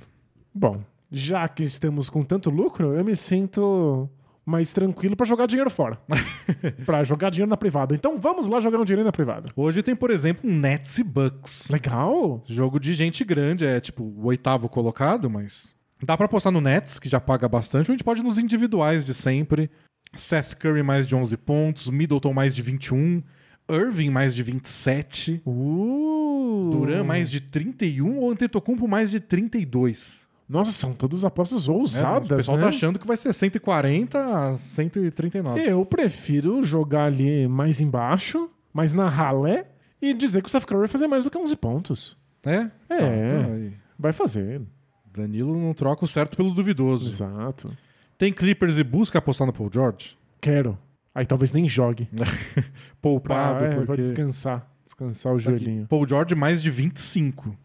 Bom, já que estamos com tanto lucro, eu me sinto mais tranquilo pra jogar dinheiro fora. Pra jogar dinheiro na privada. Então vamos lá jogar um dinheiro na privada. Hoje tem, por exemplo, um Nets e Bucks. Legal. Jogo de gente grande, é tipo o oitavo colocado, mas dá pra apostar no Nets, que já paga bastante, ou a gente pode nos individuais de sempre. Seth Curry mais de 11 pontos, Middleton mais de 21, Irving mais de 27, Uh. Duran mais de 31 ou Antetokounmpo mais de 32. Nossa, são todas apostas É, ousadas, o pessoal né? tá achando que vai ser 140 a 139. Eu prefiro jogar ali mais embaixo, mais na ralé, e dizer que o Steph Curry vai fazer mais do que 11 pontos. É? É. Tá, então. Vai fazer. Danilo não troca o certo pelo duvidoso. Exato. Tem Clippers e busca apostar no Paul George? Quero. Aí talvez nem jogue. Poupado, Pra, é, pra porque... descansar. Descansar o Aqui, joelhinho. Paul George mais de 25.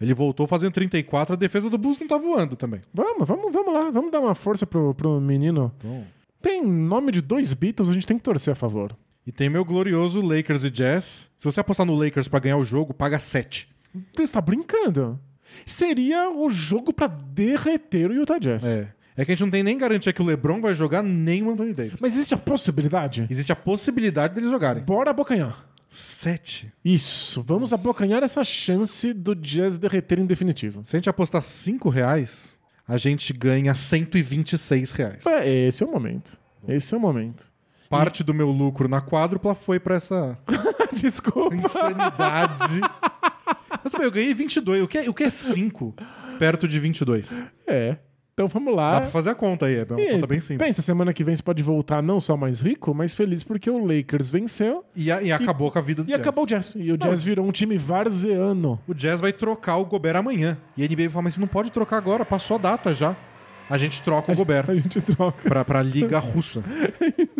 Ele voltou fazendo 34, a defesa do Bulls não tá voando também. Vamos, vamos, vamos lá. Vamos dar uma força pro, pro menino. Então... Tem nome de dois Beatles, a gente tem que torcer a favor. E tem meu glorioso Lakers e Jazz. Se você apostar no Lakers pra ganhar o jogo, paga 7. Tu está brincando? Seria o jogo pra derreter o Utah Jazz. É. É que a gente não tem nem garantia que o LeBron vai jogar, nem o Anthony Davis. Mas existe a possibilidade? Existe a possibilidade deles jogarem. Bora abocanhar. 7. Isso, vamos abocanhar essa chance do Jazz derreter em definitivo. Se a gente apostar 5 reais, a gente ganha 126 reais. É, esse é o momento. Esse é o momento. Parte do meu lucro na quádrupla foi pra essa Desculpa. insanidade. Mas também, eu ganhei 22. O que é, o que é 5 perto de 22? É. Então vamos Dá lá. pra fazer a conta aí, é uma E, conta bem simples. pensa, semana que vem você pode voltar não só mais rico, mas feliz porque o Lakers venceu E, a- e acabou com a vida do e Jazz. acabou o Jazz. E o Jazz virou um time varzeano. O Jazz vai trocar o Gobert amanhã. E a NBA vai falar, mas você não pode trocar agora, passou a data já. A gente troca o Gobert A gente troca. pra, pra liga russa.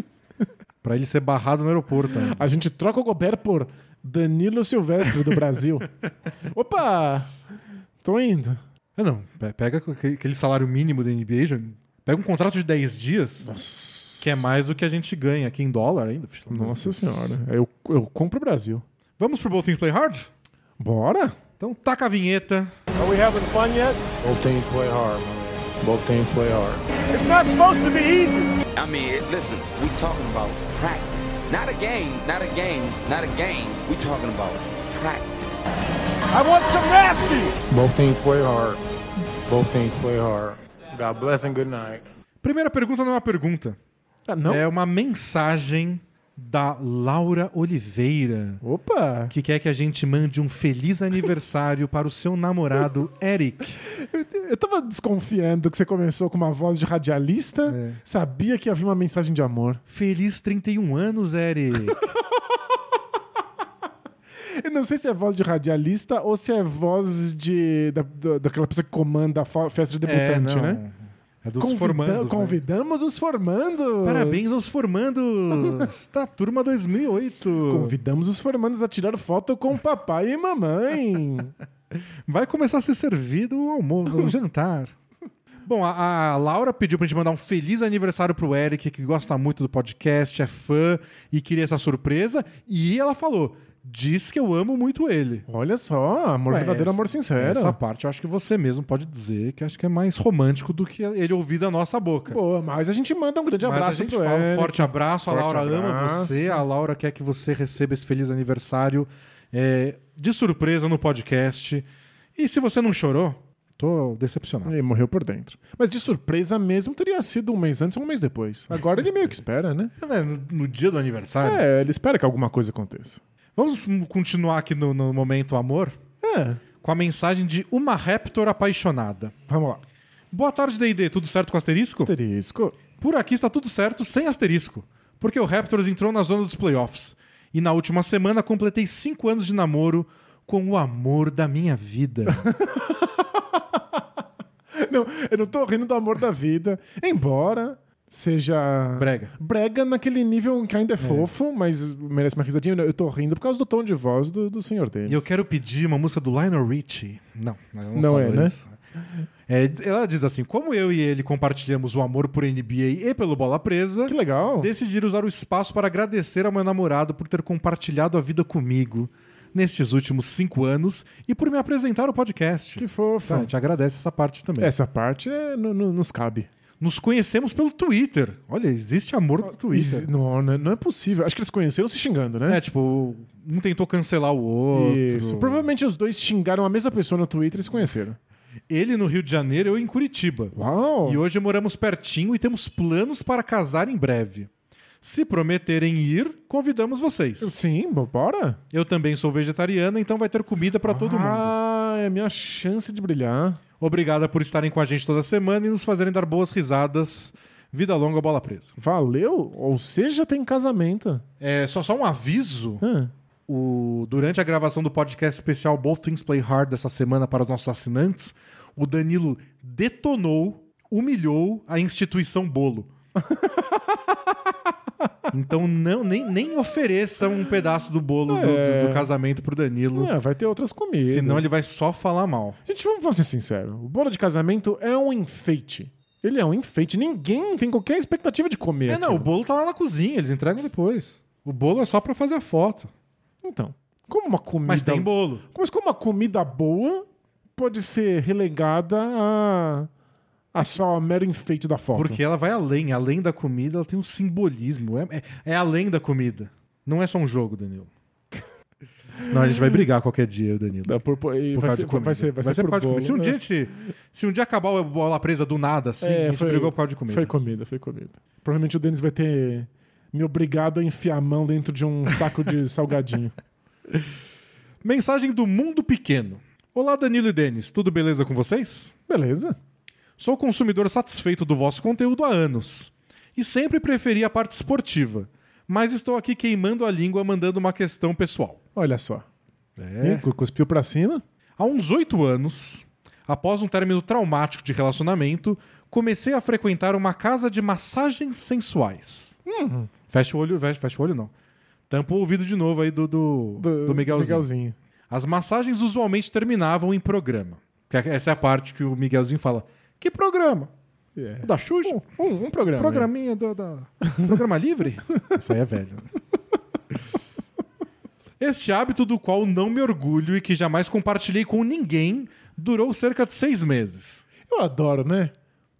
pra ele ser barrado no aeroporto. ainda. A gente troca o Gobert por Danilo Silvestre do Brasil. Opa! Tô indo. Ah, não. Pe- Pega aquele salário mínimo da NBA, pega um contrato de 10 dias, Nossa. que é mais do que a gente ganha aqui em dólar ainda. Nossa senhora. Eu, eu compro o Brasil. Vamos pro Both Things Play Hard? Bora? Então taca a vinheta. Are we having fun yet? Both teams play hard. Both teams play hard. It's not supposed to be easy. I mean, listen, we talking about practice. Not a game, not a game, not a game. We talking about practice. I want some nasty. Both teams play hard. Both teams play hard. God bless and good night. Primeira pergunta não é uma pergunta. Ah, não? É uma mensagem da Laura Oliveira. Opa! que quer que a gente mande um feliz aniversário para o seu namorado Eric. Eu tava desconfiando que você começou com uma voz de radialista. É. Sabia que havia uma mensagem de amor. Feliz 31 anos, Eric. Eu não sei se é voz de radialista ou se é voz de da, da- daquela pessoa que comanda a festa de debutante, não. né? É dos Convida- formandos. né? Convidamos os formandos. Parabéns aos formandos da turma 2008. Convidamos os formandos a tirar foto com papai e mamãe. Vai começar a ser servido o almoço, o jantar. Bom, a, a Laura pediu pra gente mandar um feliz aniversário pro Eric, que gosta muito do podcast, é fã e queria essa surpresa. E ela falou: diz que eu amo muito ele. Olha só, amor Ué, verdadeiro, amor sincero. Essa parte eu acho que você mesmo pode dizer que acho que é mais romântico do que ele ouvir da nossa boca. Boa, mas a gente manda um grande Mas abraço pro fala um Eric. forte abraço. Forte a Laura ama abraço. você. A Laura quer que você receba esse feliz aniversário é, de surpresa no podcast. E se você não chorou, tô decepcionado. Ele morreu por dentro. Mas de surpresa mesmo teria sido um mês antes ou um mês depois. Agora ele meio que espera, né? É, no, no dia do aniversário. É, ele espera que alguma coisa aconteça. Vamos continuar aqui no, no momento amor É, com a mensagem de uma Raptor apaixonada. vamos lá. Boa tarde, D&D. Tudo certo com asterisco? Asterisco. Por aqui está tudo certo sem asterisco, porque o Raptors entrou na zona dos playoffs. E na última semana completei cinco anos de namoro com o amor da minha vida. Não, eu não tô rindo do amor da vida. Embora seja. Brega. Brega naquele nível que ainda é, fofo, mas merece uma risadinha. Eu tô rindo por causa do tom de voz do, do senhor deles. E eu quero pedir uma música do Lionel Richie. Não, não, Não é, né? isso. É, ela diz assim: como eu e ele compartilhamos o amor por NBA e pelo Bola Presa, Que legal. decidi usar o espaço para agradecer ao meu namorado por ter compartilhado a vida comigo nestes últimos cinco anos e por me apresentar o podcast. Que fofo. Tá, a gente agradece essa parte também. Essa parte é, no- no- nos cabe. Nos conhecemos pelo Twitter. Olha, existe amor no Twitter. Não, não é- não é possível. Acho que eles conheceram se xingando, né? É, tipo, um tentou cancelar o outro. Isso. Provavelmente os dois xingaram a mesma pessoa no Twitter e se conheceram. Ele no Rio de Janeiro, eu em Curitiba. Uau! E hoje moramos pertinho e temos planos para casar em breve. Se prometerem ir, convidamos vocês. Sim, bo- bora. Eu também sou vegetariana, então vai ter comida para todo mundo. Ah, é a minha chance de brilhar. Obrigada por estarem com a gente toda semana e nos fazerem dar boas risadas. Vida longa, bola presa. Valeu? Ou seja, tem casamento. É, só, só um aviso. Ah, O, durante a gravação do podcast especial Both Things Play Hard dessa semana para os nossos assinantes, o Danilo detonou, humilhou a instituição Bolo. então não, nem, nem ofereça um pedaço do bolo do, É. do- do casamento pro Danilo. é, vai ter outras comidas. Senão ele vai só falar mal. Gente, vamos, vamos ser sinceros. O bolo de casamento é um enfeite. Ele é um enfeite. Ninguém tem qualquer expectativa de comer. É, não, o aquilo. bolo tá lá na cozinha, eles entregam depois. O bolo é só pra fazer a foto. Então, como uma comida. Mas tem bolo. Mas como uma comida boa pode ser relegada a, a só mero enfeite da foto? Porque ela vai além. Além da comida, ela tem um simbolismo. É, é, é além da comida. Não é só um jogo, Danilo. Não, a gente vai brigar qualquer dia, Danilo. Dá por- por- Por vai, causa ser, de comida. vai ser, vai ser, por causa de comida. Se um, dia né? a gente, se um dia acabar a bola presa do nada, assim, É, a gente foi- brigou por causa de comida. Foi comida, foi comida. Provavelmente o Denis vai ter me obrigado a enfiar a mão dentro de um saco de salgadinho. Mensagem do Mundo Pequeno. Olá, Danilo e Denis. Tudo beleza com vocês? Beleza. Sou consumidor satisfeito do vosso conteúdo há anos. E sempre preferi a parte esportiva. Mas estou aqui queimando a língua mandando uma questão pessoal. Olha só. É. Ih, cu- Cuspiu pra cima. Há uns oito anos, após um término traumático de relacionamento, comecei a frequentar uma casa de massagens sensuais. Fecha o olho, fecha, fecha o olho não. Tampa o ouvido de novo aí do, do, do, Miguelzinho. As massagens usualmente terminavam em programa. Que Essa é a parte que o Miguelzinho fala. Que programa? É. O Da Xuxa? Um, um- um programa. Programinha do, da. Programa livre? Isso aí é velho. né? Este hábito do qual não me orgulho e que jamais compartilhei com ninguém durou cerca de seis meses. Eu adoro, né?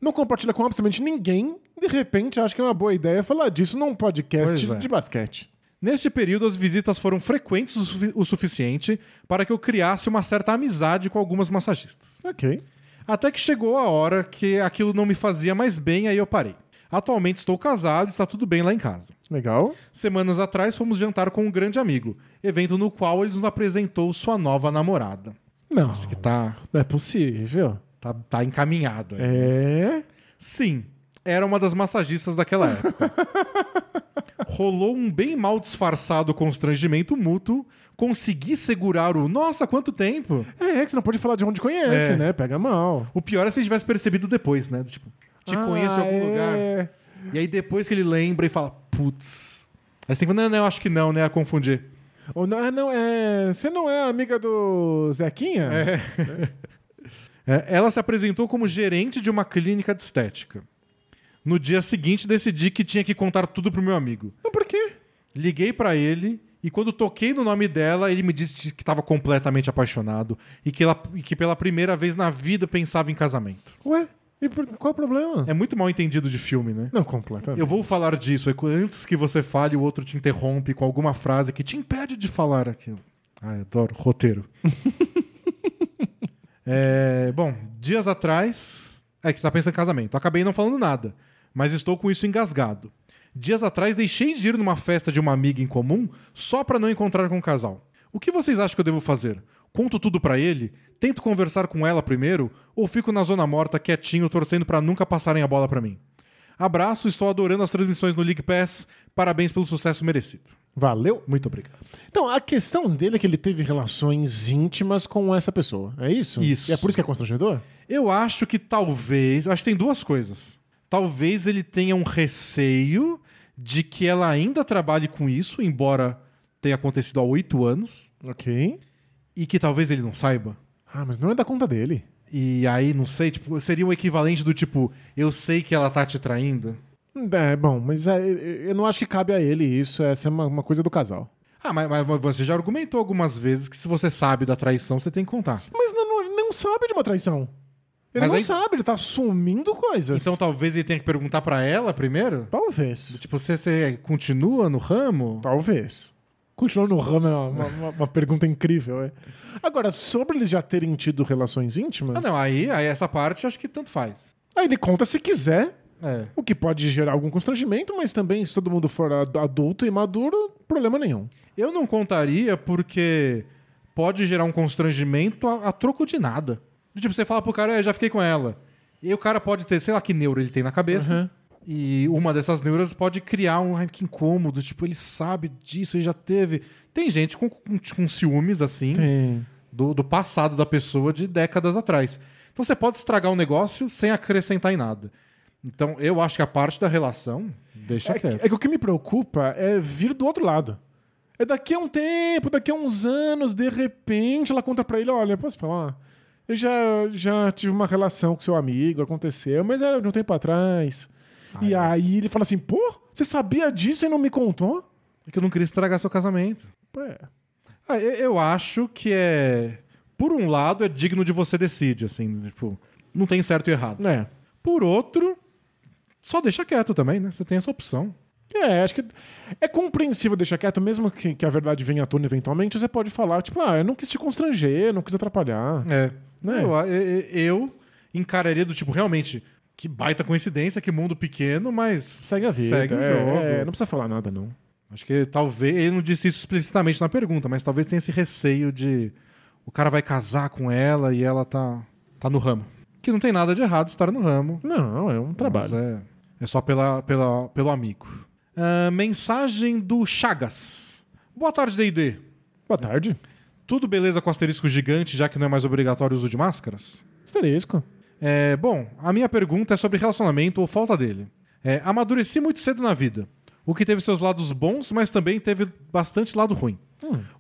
Não compartilha com absolutamente ninguém. De repente, acho que é uma boa ideia falar disso num podcast é. de basquete. Neste período, as visitas foram frequentes o, o suficiente para que eu criasse uma certa amizade com algumas massagistas. Ok. Até que chegou a hora que aquilo não me fazia mais bem, aí eu parei. Atualmente estou casado e está tudo bem lá em casa. Legal. Semanas atrás fomos jantar com um grande amigo, evento no qual ele nos apresentou sua nova namorada. Não, Acho que tá, não é possível. tá, tá encaminhado. aí. É. Sim, era uma das massagistas daquela época. Rolou um bem mal disfarçado constrangimento mútuo. Consegui segurar o Nossa, quanto tempo! É, que você não pode falar de onde conhece, É. né? Pega mal. O pior é se ele tivesse percebido depois, né? Tipo, te conheço em algum Ah, lugar. é. E aí depois que ele lembra e fala, putz. Aí você tem que falar, não, não, acho que não, né? A confundir. Ou não, ah, não, é. Você não é amiga do Zequinha? É, ela se apresentou como gerente de uma clínica de estética. No dia seguinte, decidi que tinha que contar tudo pro meu amigo. Não, por quê? Liguei pra ele e quando toquei no nome dela, ele me disse que estava completamente apaixonado e que, ela, e que pela primeira vez na vida pensava em casamento. Ué? E por- qual é o problema? É muito mal entendido de filme, né? Não, completamente. Eu vou falar disso, aí antes que você fale, o outro te interrompe com alguma frase que te impede de falar aquilo. Ai, adoro. Roteiro. É, bom, dias atrás. É que tá pensando em casamento. Acabei não falando nada, mas estou com isso engasgado. Dias atrás deixei de ir numa festa de uma amiga em comum só pra não encontrar com o casal. O que vocês acham que eu devo fazer? Conto tudo pra ele? Tento conversar com ela primeiro? Ou fico na zona morta, quietinho, torcendo pra nunca passarem a bola pra mim? Abraço, estou adorando as transmissões no League Pass. Parabéns pelo sucesso merecido. Valeu. Muito obrigado. Então, a questão dele é que ele teve relações íntimas com essa pessoa. É isso? Isso. E é por isso que é constrangedor? Eu acho que talvez. Acho que tem duas coisas. Talvez ele tenha um receio de que ela ainda trabalhe com isso, embora tenha acontecido há oito anos, Ok. e que talvez ele não saiba. Ah, mas não é da conta dele. E aí, não sei, tipo, seria o equivalente do tipo, eu sei que ela tá te traindo. É, bom, mas é, eu não acho que cabe a ele isso. Essa é uma, uma coisa do casal. Ah, mas, mas você já argumentou algumas vezes que se você sabe da traição, você tem que contar. Mas não, não- ele não sabe de uma traição. Ele Mas não aí- sabe, ele tá assumindo coisas. Então talvez ele tenha que perguntar pra ela primeiro? Talvez. Tipo, você, você continua no ramo? Talvez. Continuando no ramo é uma, uma- uma pergunta incrível. É. Agora, sobre eles já terem tido relações íntimas, Ah, não, aí, aí essa parte acho que tanto faz. aí ele conta se quiser, É. o que pode gerar algum constrangimento, mas também, se todo mundo for ad- adulto e maduro, problema nenhum. Eu não contaria porque pode gerar um constrangimento a, a troco de nada. Tipo, você fala pro cara, "É, já fiquei com ela. E o cara pode ter, sei lá que neuro ele tem na cabeça. Uhum. E uma dessas neuras pode criar um ai, que incômodo. Tipo, ele sabe disso, ele já teve. Tem gente com, com, com ciúmes, assim, do, do passado da pessoa de décadas atrás. Então você pode estragar um negócio sem acrescentar em nada. Então eu acho que a parte da relação, deixa É, quieto. é que o que me preocupa é vir do outro lado. É daqui a um tempo, daqui a uns anos, de repente, ela conta pra ele: olha, posso falar? Eu já, já tive uma relação com seu amigo, aconteceu, mas era de um tempo atrás. e aí ele fala assim: pô, você sabia disso e não me contou? É que eu não queria estragar seu casamento. É. Ah, eu, eu acho que é. Por um lado, é digno de você decide, assim, tipo, não tem certo e errado. É. Por outro, só deixa quieto também, né? Você tem essa opção. É, acho que é compreensível deixar quieto, mesmo que, que a verdade venha à tona eventualmente, você pode falar, tipo, ah, eu não quis te constranger, não quis atrapalhar. É. Né? Eu, eu, eu encararia do tipo, realmente, que baita coincidência, que mundo pequeno, mas. Segue a vida. Segue o é, jogo. é, não precisa falar nada, não. Acho que talvez. Ele não disse isso explicitamente na pergunta, mas talvez tenha esse receio de. O cara vai casar com ela e ela tá, tá no ramo. Que não tem nada de errado estar no ramo. Não, é um trabalho. É, é só pela, pela, pelo amigo. Ah, mensagem do Chagas. Boa tarde, D&D. Boa tarde. Tudo beleza com asterisco gigante, já que não é mais obrigatório o uso de máscaras? Asterisco. É, bom, a minha pergunta é sobre relacionamento ou falta dele. É, amadureci muito cedo na vida, o que teve seus lados bons, mas também teve bastante lado ruim.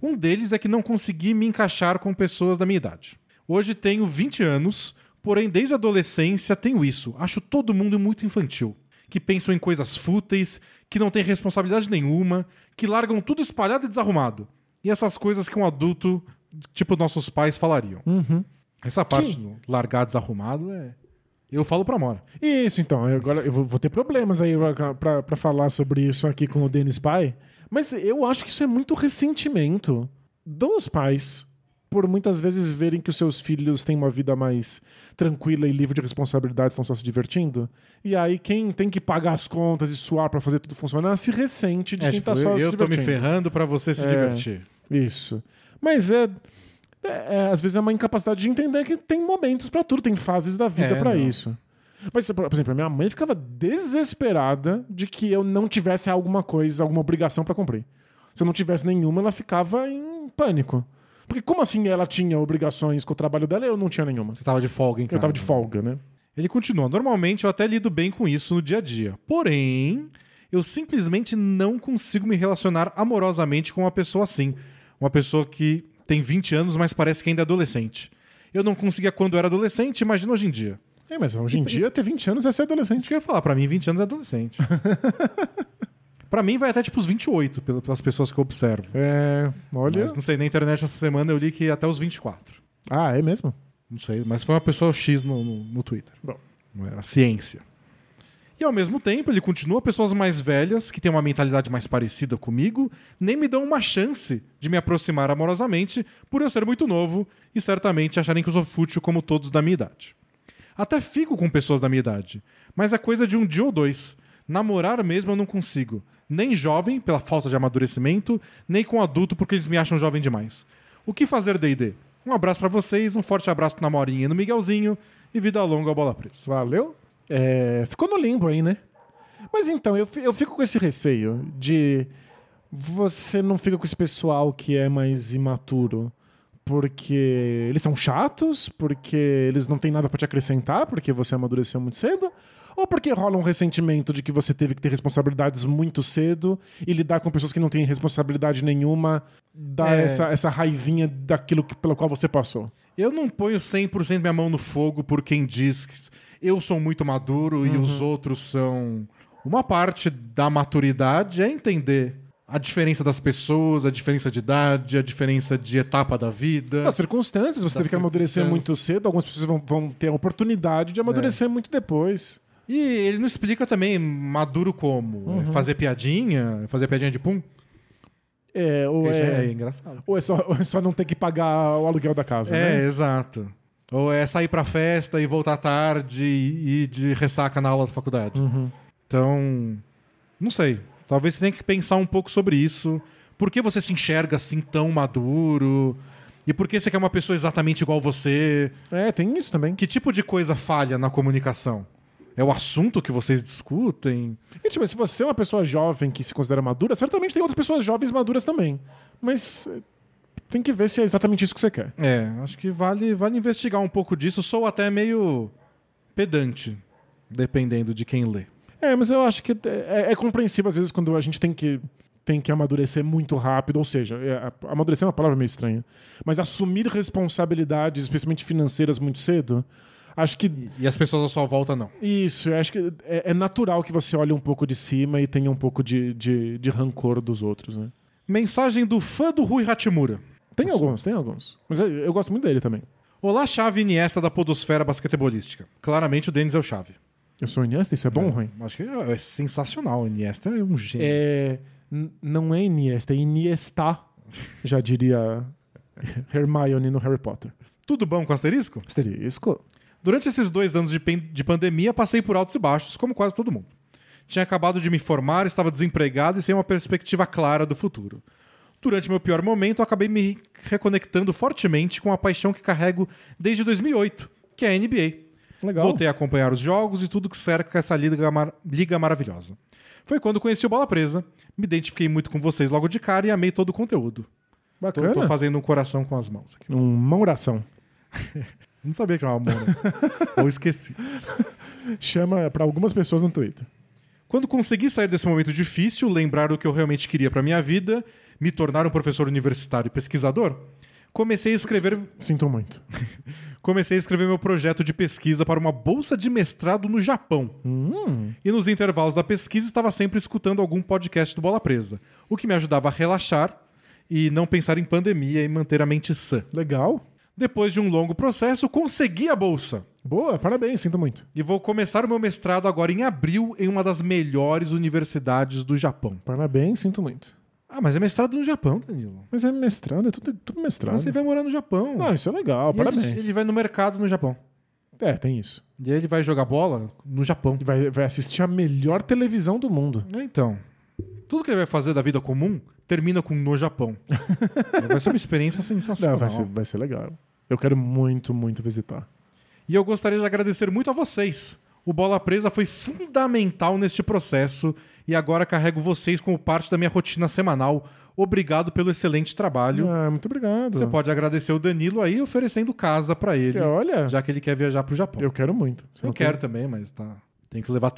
Um deles é que não consegui me encaixar com pessoas da minha idade. Hoje tenho 20 anos, porém desde a adolescência tenho isso. Acho todo mundo muito infantil. Que pensam em coisas fúteis, que não têm responsabilidade nenhuma, que largam tudo espalhado e desarrumado. E essas coisas que um adulto, tipo nossos pais, falariam. Essa parte Que- do largar desarrumado é. Eu falo pra Mora. Isso, então. eu Agora eu vou, ter problemas aí pra- pra pra falar sobre isso aqui com o Dennis Pai. Mas eu acho que isso é muito ressentimento dos pais. Por muitas vezes verem que os seus filhos têm uma vida mais tranquila e livre de responsabilidade, estão só se divertindo. E aí, quem tem que pagar as contas e suar pra fazer tudo funcionar se ressente de É, quem tipo, tá só eu, se eu tô me divertindo. ferrando pra você se É. divertir. Isso. Mas é, é- Às vezes é uma incapacidade de entender que tem momentos pra tudo, tem fases da vida É, pra não. isso. Mas, por exemplo, a minha mãe ficava desesperada de que eu não tivesse alguma coisa, alguma obrigação pra cumprir. Se eu não tivesse nenhuma, ela ficava em pânico. Porque como assim ela tinha obrigações com o trabalho dela e eu não tinha nenhuma? Você tava de folga em Eu tava de folga, né? Ele continua. Normalmente eu até lido bem com isso no dia a dia. Porém, eu simplesmente não consigo me relacionar amorosamente com uma pessoa assim. Uma pessoa que tem 20 anos, mas parece que ainda é adolescente. Eu não conseguia quando era adolescente, imagina hoje em dia. É, mas hoje em dia, ter 20 anos é ser Isso adolescente. que eu ia falar, pra mim 20 anos é adolescente. pra mim vai até tipo os 28, pelo- pelas pessoas que eu observo. É. Olha. Mas não sei, na internet essa semana eu li que até os 24. Ah, é mesmo? Não sei, mas foi uma pessoa X no, no, no Twitter. Bom. Não era ciência. E ao mesmo tempo, ele continua pessoas mais velhas, que têm uma mentalidade mais parecida comigo, nem me dão uma chance de me aproximar amorosamente por eu ser muito novo e certamente acharem que eu sou fútil como todos da minha idade. Até fico com pessoas da minha idade, mas é coisa de um dia ou dois. Namorar mesmo eu não consigo. Nem jovem, pela falta de amadurecimento, nem com adulto porque eles me acham jovem demais. O que fazer, D&D? Um abraço pra vocês, um forte abraço na Morinha e no Miguelzinho e vida longa ao Bola Presa. Valeu. É, ficou no limbo aí, né? Mas então, eu, eu fico com esse receio de você não fica com esse pessoal que é mais imaturo porque eles são chatos, porque eles não têm nada pra te acrescentar, porque você amadureceu muito cedo, ou porque rola um ressentimento de que você teve que ter responsabilidades muito cedo e lidar com pessoas que não têm responsabilidade nenhuma dá É. essa, essa raivinha daquilo que, pelo qual você passou. Eu não ponho 100% minha mão no fogo por quem diz que eu sou muito maduro e os outros são. Uma parte da maturidade é entender a diferença das pessoas, a diferença de idade, a diferença de etapa da vida. As circunstâncias, você Das teve que amadurecer muito cedo, algumas pessoas vão, vão ter a oportunidade de amadurecer muito depois. E ele não explica também maduro como? É fazer piadinha? Fazer piadinha de pum? É, ou é, é, engraçado. ou é só, ou é só não ter que pagar o aluguel da casa, É, né? exato. Ou é sair pra festa e voltar tarde e ir de ressaca na aula da faculdade. Então, não sei. Talvez você tenha que pensar um pouco sobre isso. Por que você se enxerga assim tão maduro? E por que você quer uma pessoa exatamente igual você? É, tem isso também. Que tipo de coisa falha na comunicação? É o assunto que vocês discutem? E, tipo, se você é uma pessoa jovem que se considera madura, certamente tem outras pessoas jovens maduras também. Mas tem que ver se é exatamente isso que você quer. É, acho que vale, vale investigar um pouco disso. Sou até meio pedante, dependendo de quem lê. É, mas eu acho que é, é compreensível às vezes quando a gente tem que tem que amadurecer muito rápido, ou seja, é, amadurecer é uma palavra meio estranha, mas assumir responsabilidades, especialmente financeiras, muito cedo, acho que E as pessoas à sua volta não. isso, eu acho que é, é natural que você olhe um pouco de cima e tenha um pouco de, de, de rancor dos outros, né? Mensagem do fã do Rui Hachimura. Tem alguns, tem alguns, mas eu, eu gosto muito dele também. Olá, chave Iniesta da podosfera basquetebolística. Claramente o Denis é o chave. Eu sou Iniesta, isso é bom, Ruim? Acho que é é sensacional. O Iniesta é um gênio. É, não é Iniesta, é Iniesta, já diria Hermione no Harry Potter. Tudo bom com asterisco? Asterisco. Durante esses dois anos de, de pandemia, passei por altos e baixos, como quase todo mundo. Tinha acabado de me formar, estava desempregado e sem uma perspectiva clara do futuro. Durante meu pior momento, eu acabei me reconectando fortemente com a paixão que carrego desde 2008, que é a NBA. Legal. Voltei a acompanhar os jogos e tudo que cerca essa liga, mar- liga maravilhosa. Foi quando conheci o Bola Presa, me identifiquei muito com vocês logo de cara e amei todo o conteúdo. Tô, Bacana. tô fazendo um coração com as mãos aqui. Uma oração. Não sabia que chamava Mona. Ou esqueci. Chama pra algumas pessoas no Twitter. Quando consegui sair desse momento difícil, lembrar do que eu realmente queria para minha vida, me tornar um professor universitário e pesquisador, comecei a escrever, Sinto muito. comecei a escrever meu projeto de pesquisa para uma bolsa de mestrado no Japão. E nos intervalos da pesquisa estava sempre escutando algum podcast do Bola Presa, o que me ajudava a relaxar e não pensar em pandemia e manter a mente sã. Legal. Depois de um longo processo, consegui a bolsa. Boa, parabéns, sinto muito. E vou começar o meu mestrado agora em abril em uma das melhores universidades do Japão. Parabéns, sinto muito. Ah, mas é mestrado no Japão, Danilo. Mas é mestrado, é tudo, tudo mestrado. Mas ele vai morar no Japão. Não, isso é legal, E parabéns. Ele, ele vai no mercado no Japão. É, tem isso. E aí ele vai jogar bola no Japão. Vai, vai assistir a melhor televisão do mundo. É, Então, tudo que ele vai fazer da vida comum termina com no Japão. vai ser uma experiência sensacional. Não, vai, ser, vai ser legal. Eu quero muito, muito visitar. E eu gostaria de agradecer muito a vocês. O Bola Presa foi fundamental neste processo e agora carrego vocês como parte da minha rotina semanal. Obrigado pelo excelente trabalho. Ah, muito obrigado. Você pode agradecer o Danilo aí oferecendo casa pra ele, Olha, já que ele quer viajar pro Japão. eu quero muito. Você Eu quero também, mas tá. Tem que levar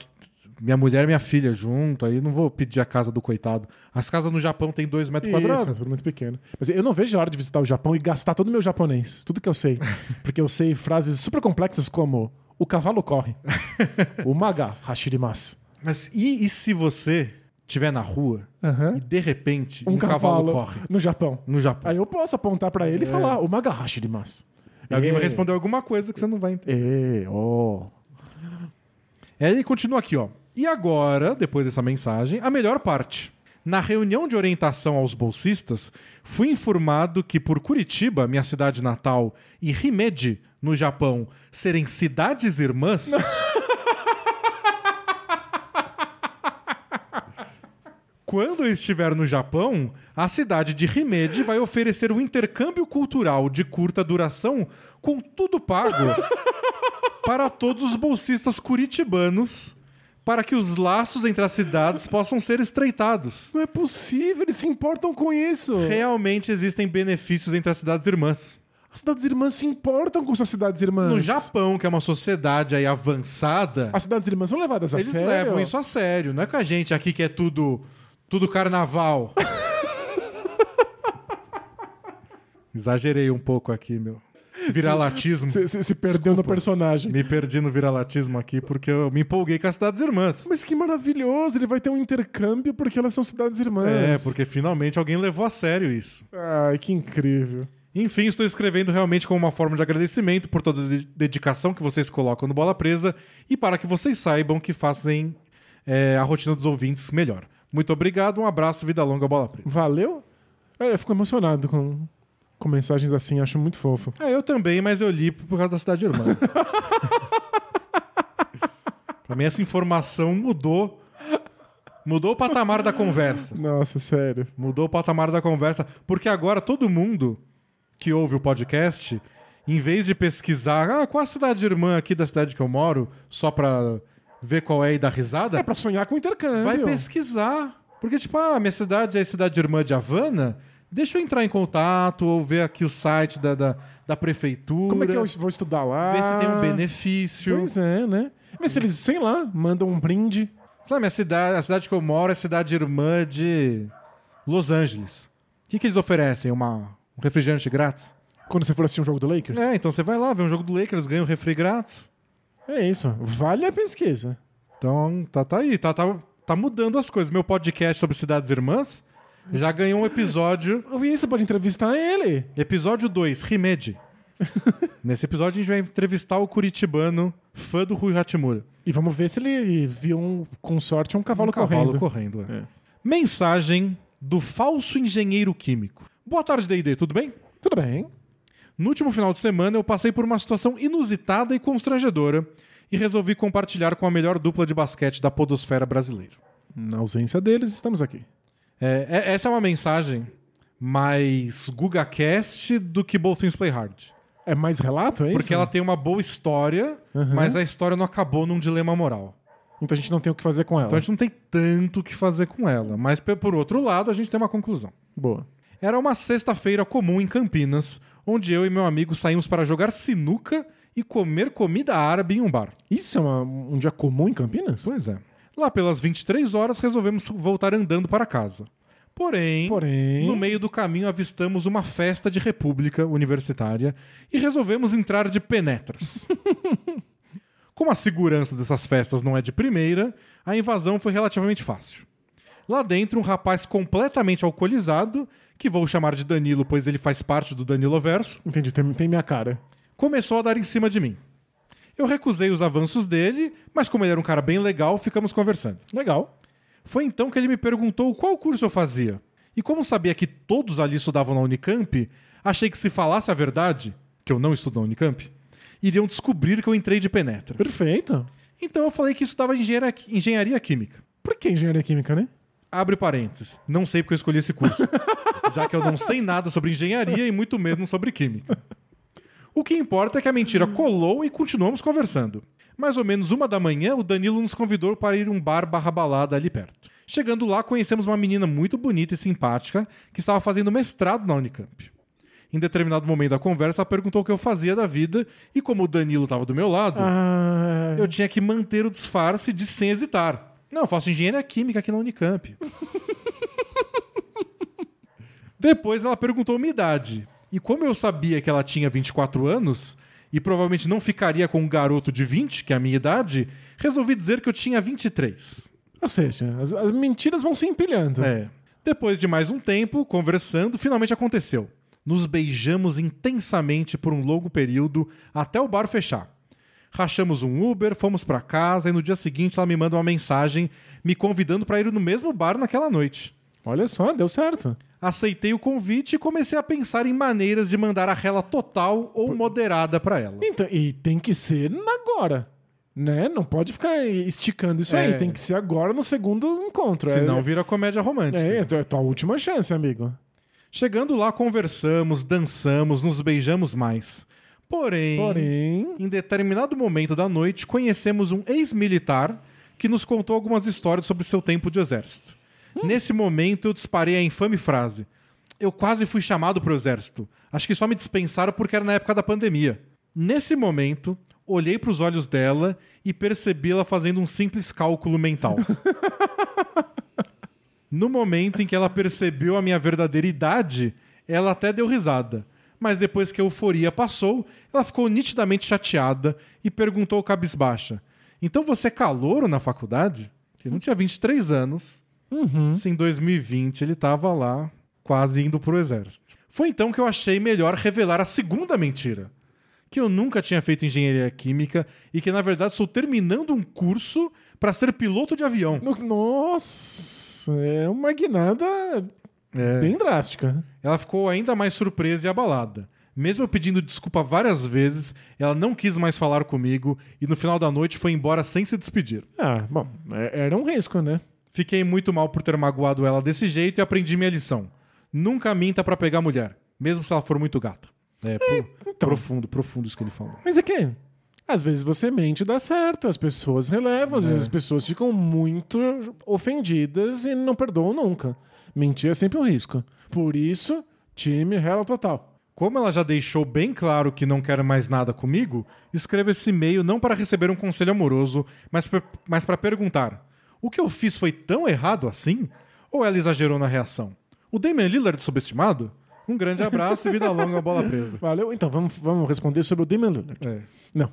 minha mulher e minha filha junto. Aí não vou pedir a casa do coitado. As casas no Japão tem dois metros Isso, quadrados. é tudo muito pequeno. Mas eu não vejo a hora de visitar o Japão e gastar todo o meu japonês. Tudo que eu sei. Porque eu sei frases super complexas como o cavalo corre. o maga hashirimasu. Mas e, e se você estiver na rua Aham. e de repente Um, um, cavalo, cavalo, corre no Japão. no Japão? Aí eu posso apontar pra ele e falar o maga hashirimasu. E alguém vai É. responder alguma coisa que você não vai entender. É, ó. Aí ele continua aqui, ó. E agora, depois dessa mensagem, a melhor parte. Na reunião de orientação aos bolsistas, fui informado que por Curitiba, minha cidade natal, e Himeji, no Japão, serem cidades irmãs. Quando eu estiver no Japão, a cidade de Himeji vai oferecer um intercâmbio cultural de curta duração com tudo pago para todos os bolsistas curitibanos para que os laços entre as cidades possam ser estreitados. Não é possível, eles se importam com isso. Realmente existem benefícios entre as cidades irmãs. As cidades irmãs se importam com suas cidades irmãs. No Japão, que é uma sociedade aí avançada, As cidades irmãs são levadas a eles sério. levam isso a sério. Não é com a gente aqui que é tudo, tudo carnaval. Exagerei um pouco aqui, meu. Viralatismo. Você se, perdeu no personagem. Me perdi no viralatismo aqui porque eu me empolguei com as cidades irmãs. Mas que maravilhoso! Ele vai ter um intercâmbio porque elas são cidades irmãs. É, porque finalmente alguém levou a sério isso. Ai, que incrível. Enfim, estou escrevendo realmente como uma forma de agradecimento por toda a de- dedicação que vocês colocam no Bola Presa e para que vocês saibam que fazem é, a rotina dos ouvintes melhor. Muito obrigado, um abraço, vida longa, Bola Presa. Valeu? É, eu fico emocionado com, com mensagens assim, acho muito fofo. É, eu também, mas eu li por causa da cidade irmã. pra mim, essa informação mudou. Mudou o patamar da conversa. Nossa, sério. Mudou o patamar da conversa. Porque agora todo mundo que ouve o podcast, em vez de pesquisar ah, qual a cidade irmã aqui da cidade que eu moro, só pra ver qual é e dar risada, É pra sonhar com intercâmbio. vai pesquisar. Porque, tipo, ah, minha cidade é cidade irmã de Havana. Deixa eu entrar em contato ou ver aqui o site da, da, da prefeitura. Como é que eu vou estudar lá? Ver se tem um benefício. Pois é, né? Vê se eles, sei lá, mandam um brinde. Sei lá, minha cidade, a cidade que eu moro é cidade irmã de Los Angeles. O que, que eles oferecem? Uma, um refrigerante grátis? Quando você for assistir um jogo do Lakers. É, então você vai lá ver um jogo do Lakers, ganha um refri grátis. É isso. Vale a pesquisa. Então, tá, tá aí, tá, tá, tá mudando as coisas. Meu podcast sobre cidades irmãs já ganhou um episódio. E você pode entrevistar ele. Episódio 2, Rimede. Nesse episódio a gente vai entrevistar o curitibano, fã do Rui Hachimura. E vamos ver se ele viu, um, com sorte, um cavalo, um cavalo correndo. correndo. é. É. Mensagem do falso engenheiro químico. Boa tarde, D&D, tudo bem? Tudo bem. No último final de semana eu passei por uma situação inusitada e constrangedora e resolvi compartilhar com a melhor dupla de basquete da podosfera brasileira. Na ausência deles, estamos aqui. É, é- essa é uma mensagem mais GugaCast do que Both Things Play Hard. É mais relato, é isso? Porque ela tem uma boa história, Uhum. mas a história não acabou num dilema moral. Então a gente não tem o que fazer com ela. Então a gente não tem tanto o que fazer com ela. Mas por outro lado, a gente tem uma conclusão. Boa. Era uma sexta-feira comum em Campinas, onde eu e meu amigo saímos para jogar sinuca e comer comida árabe em um bar. Isso é uma- um dia comum em Campinas? Pois é. Lá pelas 23 horas resolvemos voltar andando para casa. Porém, Porém. no meio do caminho avistamos uma festa de república universitária e resolvemos entrar de penetras. Como a segurança dessas festas não é de primeira, a invasão foi relativamente fácil. Lá dentro, um rapaz completamente alcoolizado, que vou chamar de Danilo, pois ele faz parte do Danilo Verso, Entendi, tem, tem minha cara. começou a dar em cima de mim. Eu recusei os avanços dele, mas como ele era um cara bem legal, ficamos conversando. Legal. Foi então que ele me perguntou qual curso eu fazia. E como sabia que todos ali estudavam na Unicamp, achei que se falasse a verdade, que eu não estudo na Unicamp, iriam descobrir que eu entrei de penetra. Perfeito. Então eu falei que estudava engenharia, engenharia química. Por que engenharia química, né? Abre parênteses. Não sei porque eu escolhi esse curso. já que eu não sei nada sobre engenharia e muito menos sobre química. O que importa é que a mentira colou e continuamos conversando. Mais ou menos uma da manhã, o Danilo nos convidou para ir a um bar barra balada ali perto. Chegando lá, conhecemos uma menina muito bonita e simpática que estava fazendo mestrado na Unicamp. Em determinado momento da conversa, ela perguntou o que eu fazia da vida e como o Danilo estava do meu lado, Ah, eu tinha que manter o disfarce de sem hesitar. Não, eu faço engenharia química aqui na Unicamp. Depois ela perguntou minha idade. E como eu sabia que ela tinha 24 anos e provavelmente não ficaria com um garoto de 20, que é a minha idade, resolvi dizer que eu tinha 23. Ou seja, as, as mentiras vão se empilhando. É. Depois de mais um tempo, conversando, finalmente aconteceu. Nos beijamos intensamente por um longo período até o bar fechar. Rachamos um Uber, fomos pra casa e no dia seguinte ela me manda uma mensagem me convidando para ir no mesmo bar naquela noite. Olha só, deu certo. Aceitei o convite e comecei a pensar em maneiras de mandar a rela total ou moderada pra ela. Então, e tem que ser agora. Né? Não pode ficar esticando isso É. aí. Tem que ser agora no segundo encontro. Senão é, vira comédia romântica. é, é a tua última chance, amigo. Chegando lá, conversamos, dançamos, nos beijamos mais. Porém, Porém. em determinado momento da noite, conhecemos um ex-militar que nos contou algumas histórias sobre seu tempo de exército. Nesse momento, eu disparei a infame frase: Eu quase fui chamado para o exército. Acho que só me dispensaram porque era na época da pandemia. Nesse momento, olhei para os olhos dela e percebi ela fazendo um simples cálculo mental. No momento em que ela percebeu a minha verdadeira idade, ela até deu risada. Mas depois que a euforia passou, ela ficou nitidamente chateada e perguntou cabisbaixa: Então você é calouro na faculdade? Ele não tinha 23 anos. Se em 2020 ele tava lá, quase indo pro exército. Foi então que eu achei melhor revelar a segunda mentira. Que eu nunca tinha feito engenharia química e que, na verdade, estou terminando um curso para ser piloto de avião. No- Nossa, é uma guinada É. bem drástica. Ela ficou ainda mais surpresa e abalada. Mesmo eu pedindo desculpa várias vezes, ela não quis mais falar comigo e no final da noite foi embora sem se despedir. Ah, bom, é- era um risco, né? Fiquei muito mal por ter magoado ela desse jeito e aprendi minha lição. Nunca minta pra pegar mulher, mesmo se ela for muito gata. É, pro- profundo, profundo isso que ele falou. Mas é que, às vezes você mente e dá certo, as pessoas relevam, às vezes as pessoas ficam muito ofendidas e não perdoam nunca. Mentir é sempre um risco. Por isso, time rela total. Como ela já deixou bem claro que não quer mais nada comigo, escrevo esse e-mail não para receber um conselho amoroso, mas para perguntar: o que eu fiz foi tão errado assim? Ou ela exagerou na reação? O Damian Lillard subestimado? Um grande abraço e vida longa, bola presa. Valeu? Então, vamos, vamos responder sobre o Damian Lillard. É. Não.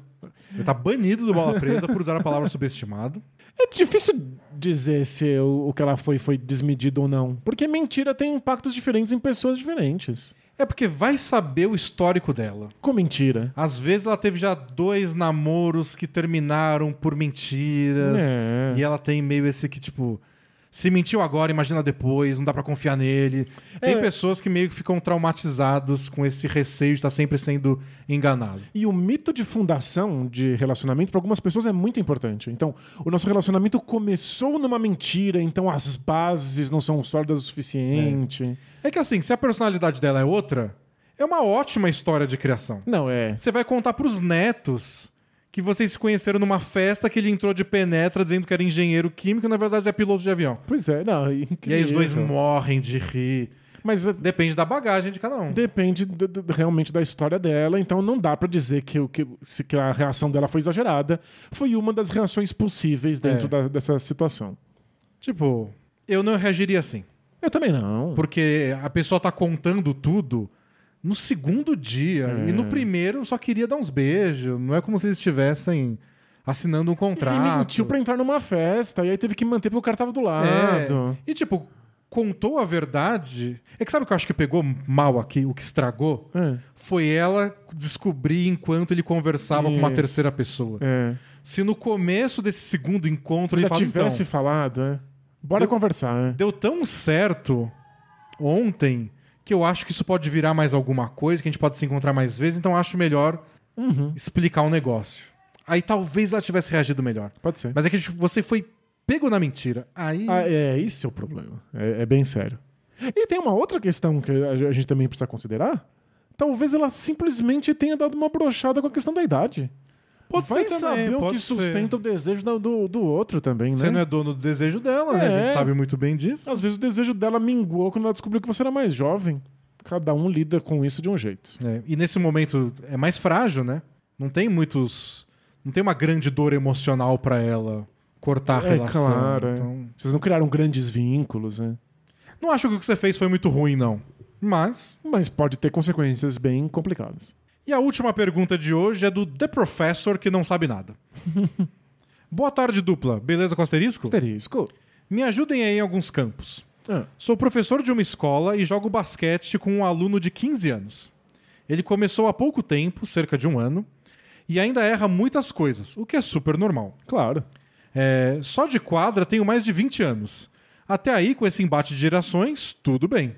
Ele tá banido do bola presa por usar a palavra subestimado. É difícil dizer se o, o que ela foi foi desmedido ou não. Porque mentira tem impactos diferentes em pessoas diferentes. É porque vai saber o histórico dela. Com mentira. Às vezes ela teve já dois namoros que terminaram por mentiras. É. E ela tem meio esse que, tipo, se mentiu agora, imagina depois, não dá pra confiar nele. Tem É. pessoas que meio que ficam traumatizados com esse receio de estar sempre sendo enganado. E o mito de fundação de relacionamento para algumas pessoas é muito importante. Então, o nosso relacionamento começou numa mentira, então as bases não são sólidas o suficiente. É que assim, se a personalidade dela é outra, é uma ótima história de criação. Não, é. Você vai contar pros netos que vocês se conheceram numa festa que ele entrou de penetra dizendo que era engenheiro químico e na verdade é piloto de avião. Pois é, não. é E aí os dois morrem de rir. Mas é, Depende da bagagem de cada um. depende do- do- realmente da história dela, então não dá pra dizer que, o- que, se- que a reação dela foi exagerada. Foi uma das reações possíveis dentro É. da- dessa situação. Tipo, eu não reagiria assim. Eu também não. Porque a pessoa tá contando tudo no segundo dia. E É. no primeiro só queria dar uns beijos. Não é como se eles estivessem assinando um contrato. Ele mentiu pra entrar numa festa, e aí teve que manter porque o cara tava do É. lado. E tipo, contou a verdade. É que sabe o que eu acho que pegou mal aqui, o que estragou? É. Foi ela descobrir enquanto ele conversava com uma Isso. terceira pessoa. É. Se no começo desse segundo encontro Se ele já fala, tivesse então, falado, é. Bora Deu- conversar, é. deu tão certo ontem que eu acho que isso pode virar mais alguma coisa, que a gente pode se encontrar mais vezes, então acho melhor Uhum. explicar o negócio. Aí talvez ela tivesse reagido melhor. Pode ser. Mas é que tipo, você foi pego na mentira. Aí. Ah, é, esse é o problema. É, é bem sério. E tem uma outra questão que a gente também precisa considerar. Talvez ela simplesmente tenha dado uma brochada com a questão da idade. Pode Vai ser também, saber o que ser. sustenta o desejo do, do outro também, né? Você não é dono do desejo dela, né? A É. gente sabe muito bem disso. Às vezes o desejo dela minguou quando ela descobriu que você era mais jovem. Cada um lida com isso de um jeito. É, e nesse momento é mais frágil, né? Não tem muitos. Não tem uma grande dor emocional pra ela cortar a É relação. claro, é. Então, Vocês não criaram grandes vínculos, né? não acho que o que você fez foi muito ruim, não. Mas. Mas pode ter consequências bem complicadas. E a última pergunta de hoje é do The Professor que não sabe nada. Boa tarde, dupla. Beleza com asterisco? Asterisco. Me ajudem aí em alguns campos. Ah, Sou professor de uma escola e jogo basquete com um aluno de 15 anos. Ele começou há pouco tempo, cerca de um ano, e ainda erra muitas coisas, o que é super normal. claro. É, só de quadra tenho mais de 20 anos. Até aí, com esse embate de gerações, tudo bem.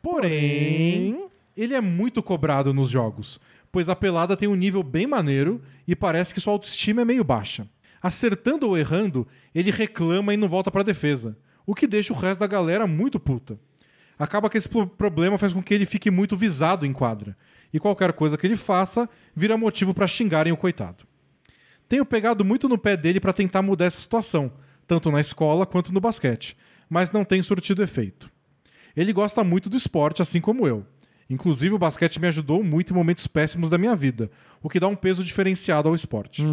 Porém, ele é muito cobrado nos jogos, pois a pelada tem um nível bem maneiro e parece que sua autoestima é meio baixa. Acertando ou errando, ele reclama e não volta pra defesa, o que deixa o resto da galera muito puta. Acaba que esse pro- problema faz com que ele fique muito visado em quadra, e qualquer coisa que ele faça vira motivo pra xingarem o coitado. Tenho pegado muito no pé dele para tentar mudar essa situação, tanto na escola quanto no basquete, mas não tem surtido efeito. Ele gosta muito do esporte, assim como eu. Inclusive, o basquete me ajudou muito em momentos péssimos da minha vida, o que dá um peso diferenciado ao esporte.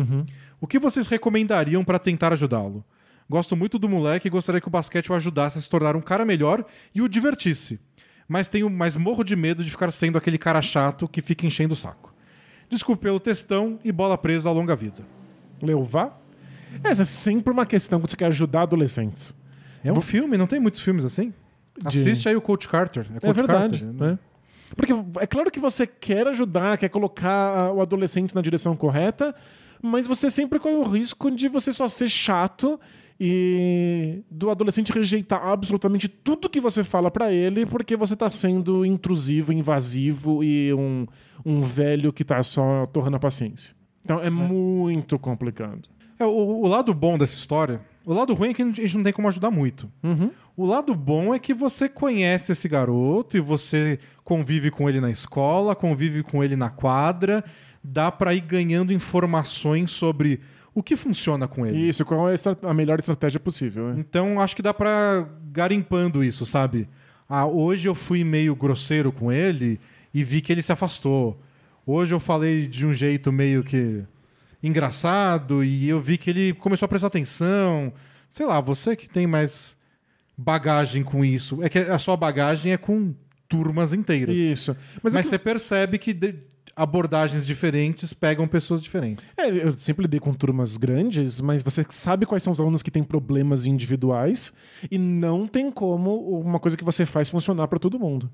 O que vocês recomendariam para tentar ajudá-lo? Gosto muito do moleque e gostaria que o basquete o ajudasse a se tornar um cara melhor e o divertisse. mas tenho mais morro de medo de ficar sendo aquele cara chato que fica enchendo o saco. Desculpe pelo textão e bola presa a longa vida. Leuvar? Essa é sempre uma questão que você quer ajudar adolescentes. É um filme, não tem muitos filmes assim? De- Assiste aí o Coach Carter. É, É Coach verdade. Carter, né? né? Porque é claro que você quer ajudar, quer colocar o adolescente na direção correta, mas você sempre corre o risco de você só ser chato e do adolescente rejeitar absolutamente tudo que você fala pra ele porque você tá sendo intrusivo, invasivo e um, um velho que tá só torrando a paciência. Então é, muito complicado. É, o, o lado bom dessa história, o lado ruim é que a gente não tem como ajudar muito. O lado bom é que você conhece esse garoto e você convive com ele na escola, convive com ele na quadra, dá pra ir ganhando informações sobre o que funciona com ele. Isso, qual é a, melhor estratégia possível? né? Então acho que dá pra garimpando isso, sabe? Ah, hoje eu fui meio grosseiro com ele e vi que ele se afastou. Hoje eu falei de um jeito meio que engraçado e eu vi que ele começou a prestar atenção. Sei lá, você que tem mais bagagem com isso. É que a sua bagagem é com turmas inteiras. Isso. Mas, é que- você percebe que de- abordagens diferentes pegam pessoas diferentes. É, eu sempre lidei com turmas grandes, mas você sabe quais são os alunos que têm problemas individuais e não tem como uma coisa que você faz funcionar para todo mundo.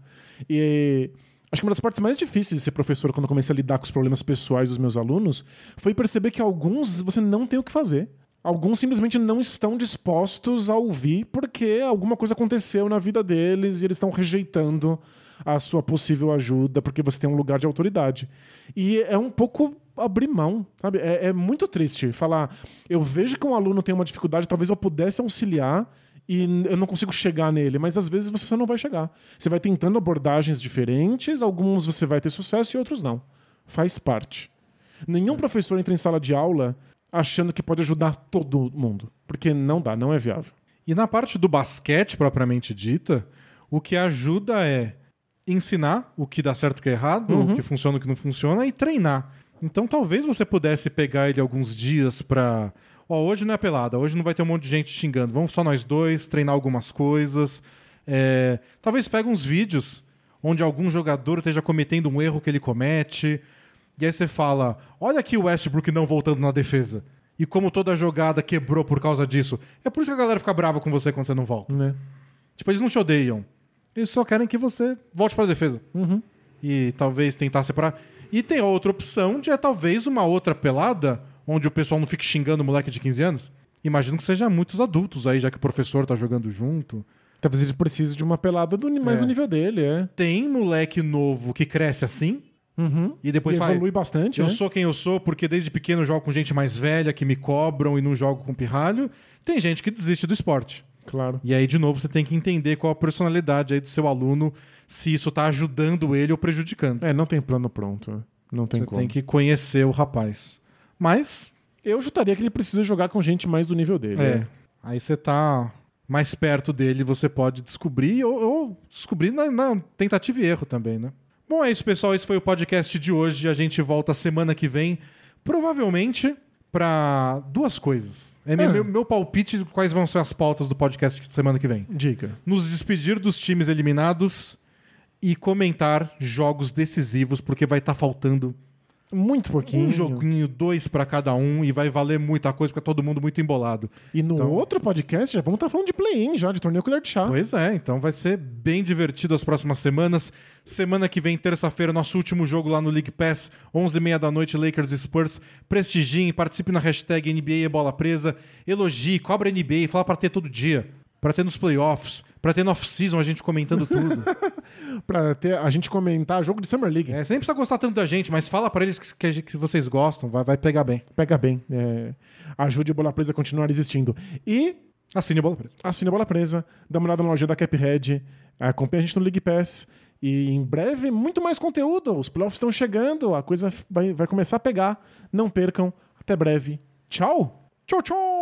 E acho que uma das partes mais difíceis de ser professor quando eu comecei a lidar com os problemas pessoais dos meus alunos foi perceber que alguns você não tem o que fazer. Alguns simplesmente não estão dispostos a ouvir porque alguma coisa aconteceu na vida deles e eles estão rejeitando a sua possível ajuda porque você tem um lugar de autoridade. E é um pouco abrir mão, sabe? É, é muito triste falar. Eu vejo que um aluno tem uma dificuldade, talvez eu pudesse auxiliar e eu não consigo chegar nele, mas às vezes você só não vai chegar. Você vai tentando abordagens diferentes, alguns você vai ter sucesso e outros não. Faz parte. Nenhum professor entra em sala de aula achando que pode ajudar todo mundo, porque não dá, não é viável. E na parte do basquete propriamente dita, o que ajuda é ensinar o que dá certo e o que é errado, o que funciona e o que não funciona e treinar. Então talvez você pudesse pegar ele alguns dias pra. Ó, hoje não é pelada, hoje não vai ter um monte de gente xingando. Vamos só nós dois, treinar algumas coisas. É, Talvez pegue uns vídeos onde algum jogador esteja cometendo um erro que ele comete. E aí você fala: olha aqui o Westbrook não voltando na defesa. E como toda a jogada quebrou por causa disso. É por isso que a galera fica brava com você quando você não volta. Né? Tipo, eles não te odeiam. Eles só querem que você volte pra defesa. E talvez tentar separar. E tem a outra opção de é talvez uma outra pelada, onde o pessoal não fique xingando o moleque de 15 anos. Imagino que seja muitos adultos aí, já que o professor tá jogando junto. Talvez ele precise de uma pelada do, mais É. do nível dele, é. Tem moleque novo que cresce assim, Uhum. e depois e fala, evolui bastante, Eu né? sou quem eu sou porque desde pequeno eu jogo com gente mais velha que me cobram e não jogo com pirralho. Tem gente que desiste do esporte. Claro. E aí, de novo, você tem que entender qual a personalidade aí do seu aluno, se isso tá ajudando ele ou prejudicando. É, não tem plano pronto. Não tem você como. tem que conhecer o rapaz. Mas, Eu chutaria que ele precisa jogar com gente mais do nível dele. é. né? Aí você tá mais perto dele, você pode descobrir ou, ou descobrir na, na tentativa e erro também, né? Bom, é isso, pessoal. Esse foi o podcast de hoje. A gente volta semana que vem, provavelmente pra duas coisas. É meu, Ah. meu, meu palpite de quais vão ser as pautas do podcast de semana que vem. Dica. nos despedir dos times eliminados e comentar jogos decisivos, porque vai estar faltando Muito pouquinho. um joguinho, dois pra cada um, e vai valer muita coisa, porque é todo mundo muito embolado. E no Então- outro podcast já vamos estar falando de play-in já, de torneio colher de chá. Pois é, então vai ser bem divertido as próximas semanas. Semana que vem, terça-feira, nosso último jogo lá no League Pass, 11h30 da noite, Lakers e Spurs. Prestigiem, participe na hashtag NBA bola presa, elogie, cobra NBA, fala pra ter todo dia, pra ter nos playoffs, pra ter no off-season a gente comentando tudo. Pra ter, a gente comentar jogo de Summer League. É, você nem precisa gostar tanto da gente, mas fala pra eles que, que que vocês gostam, vai, vai pegar bem. Pega bem. é, ajude a Bola Presa a continuar existindo. E Assine a bola presa. assine a Bola Presa, dá uma olhada na loja da Caphead, acompanha a gente no League Pass. E em breve, muito mais conteúdo. Os playoffs estão chegando, a coisa vai, vai começar a pegar. Não percam. Até breve. Tchau! Tchau, tchau!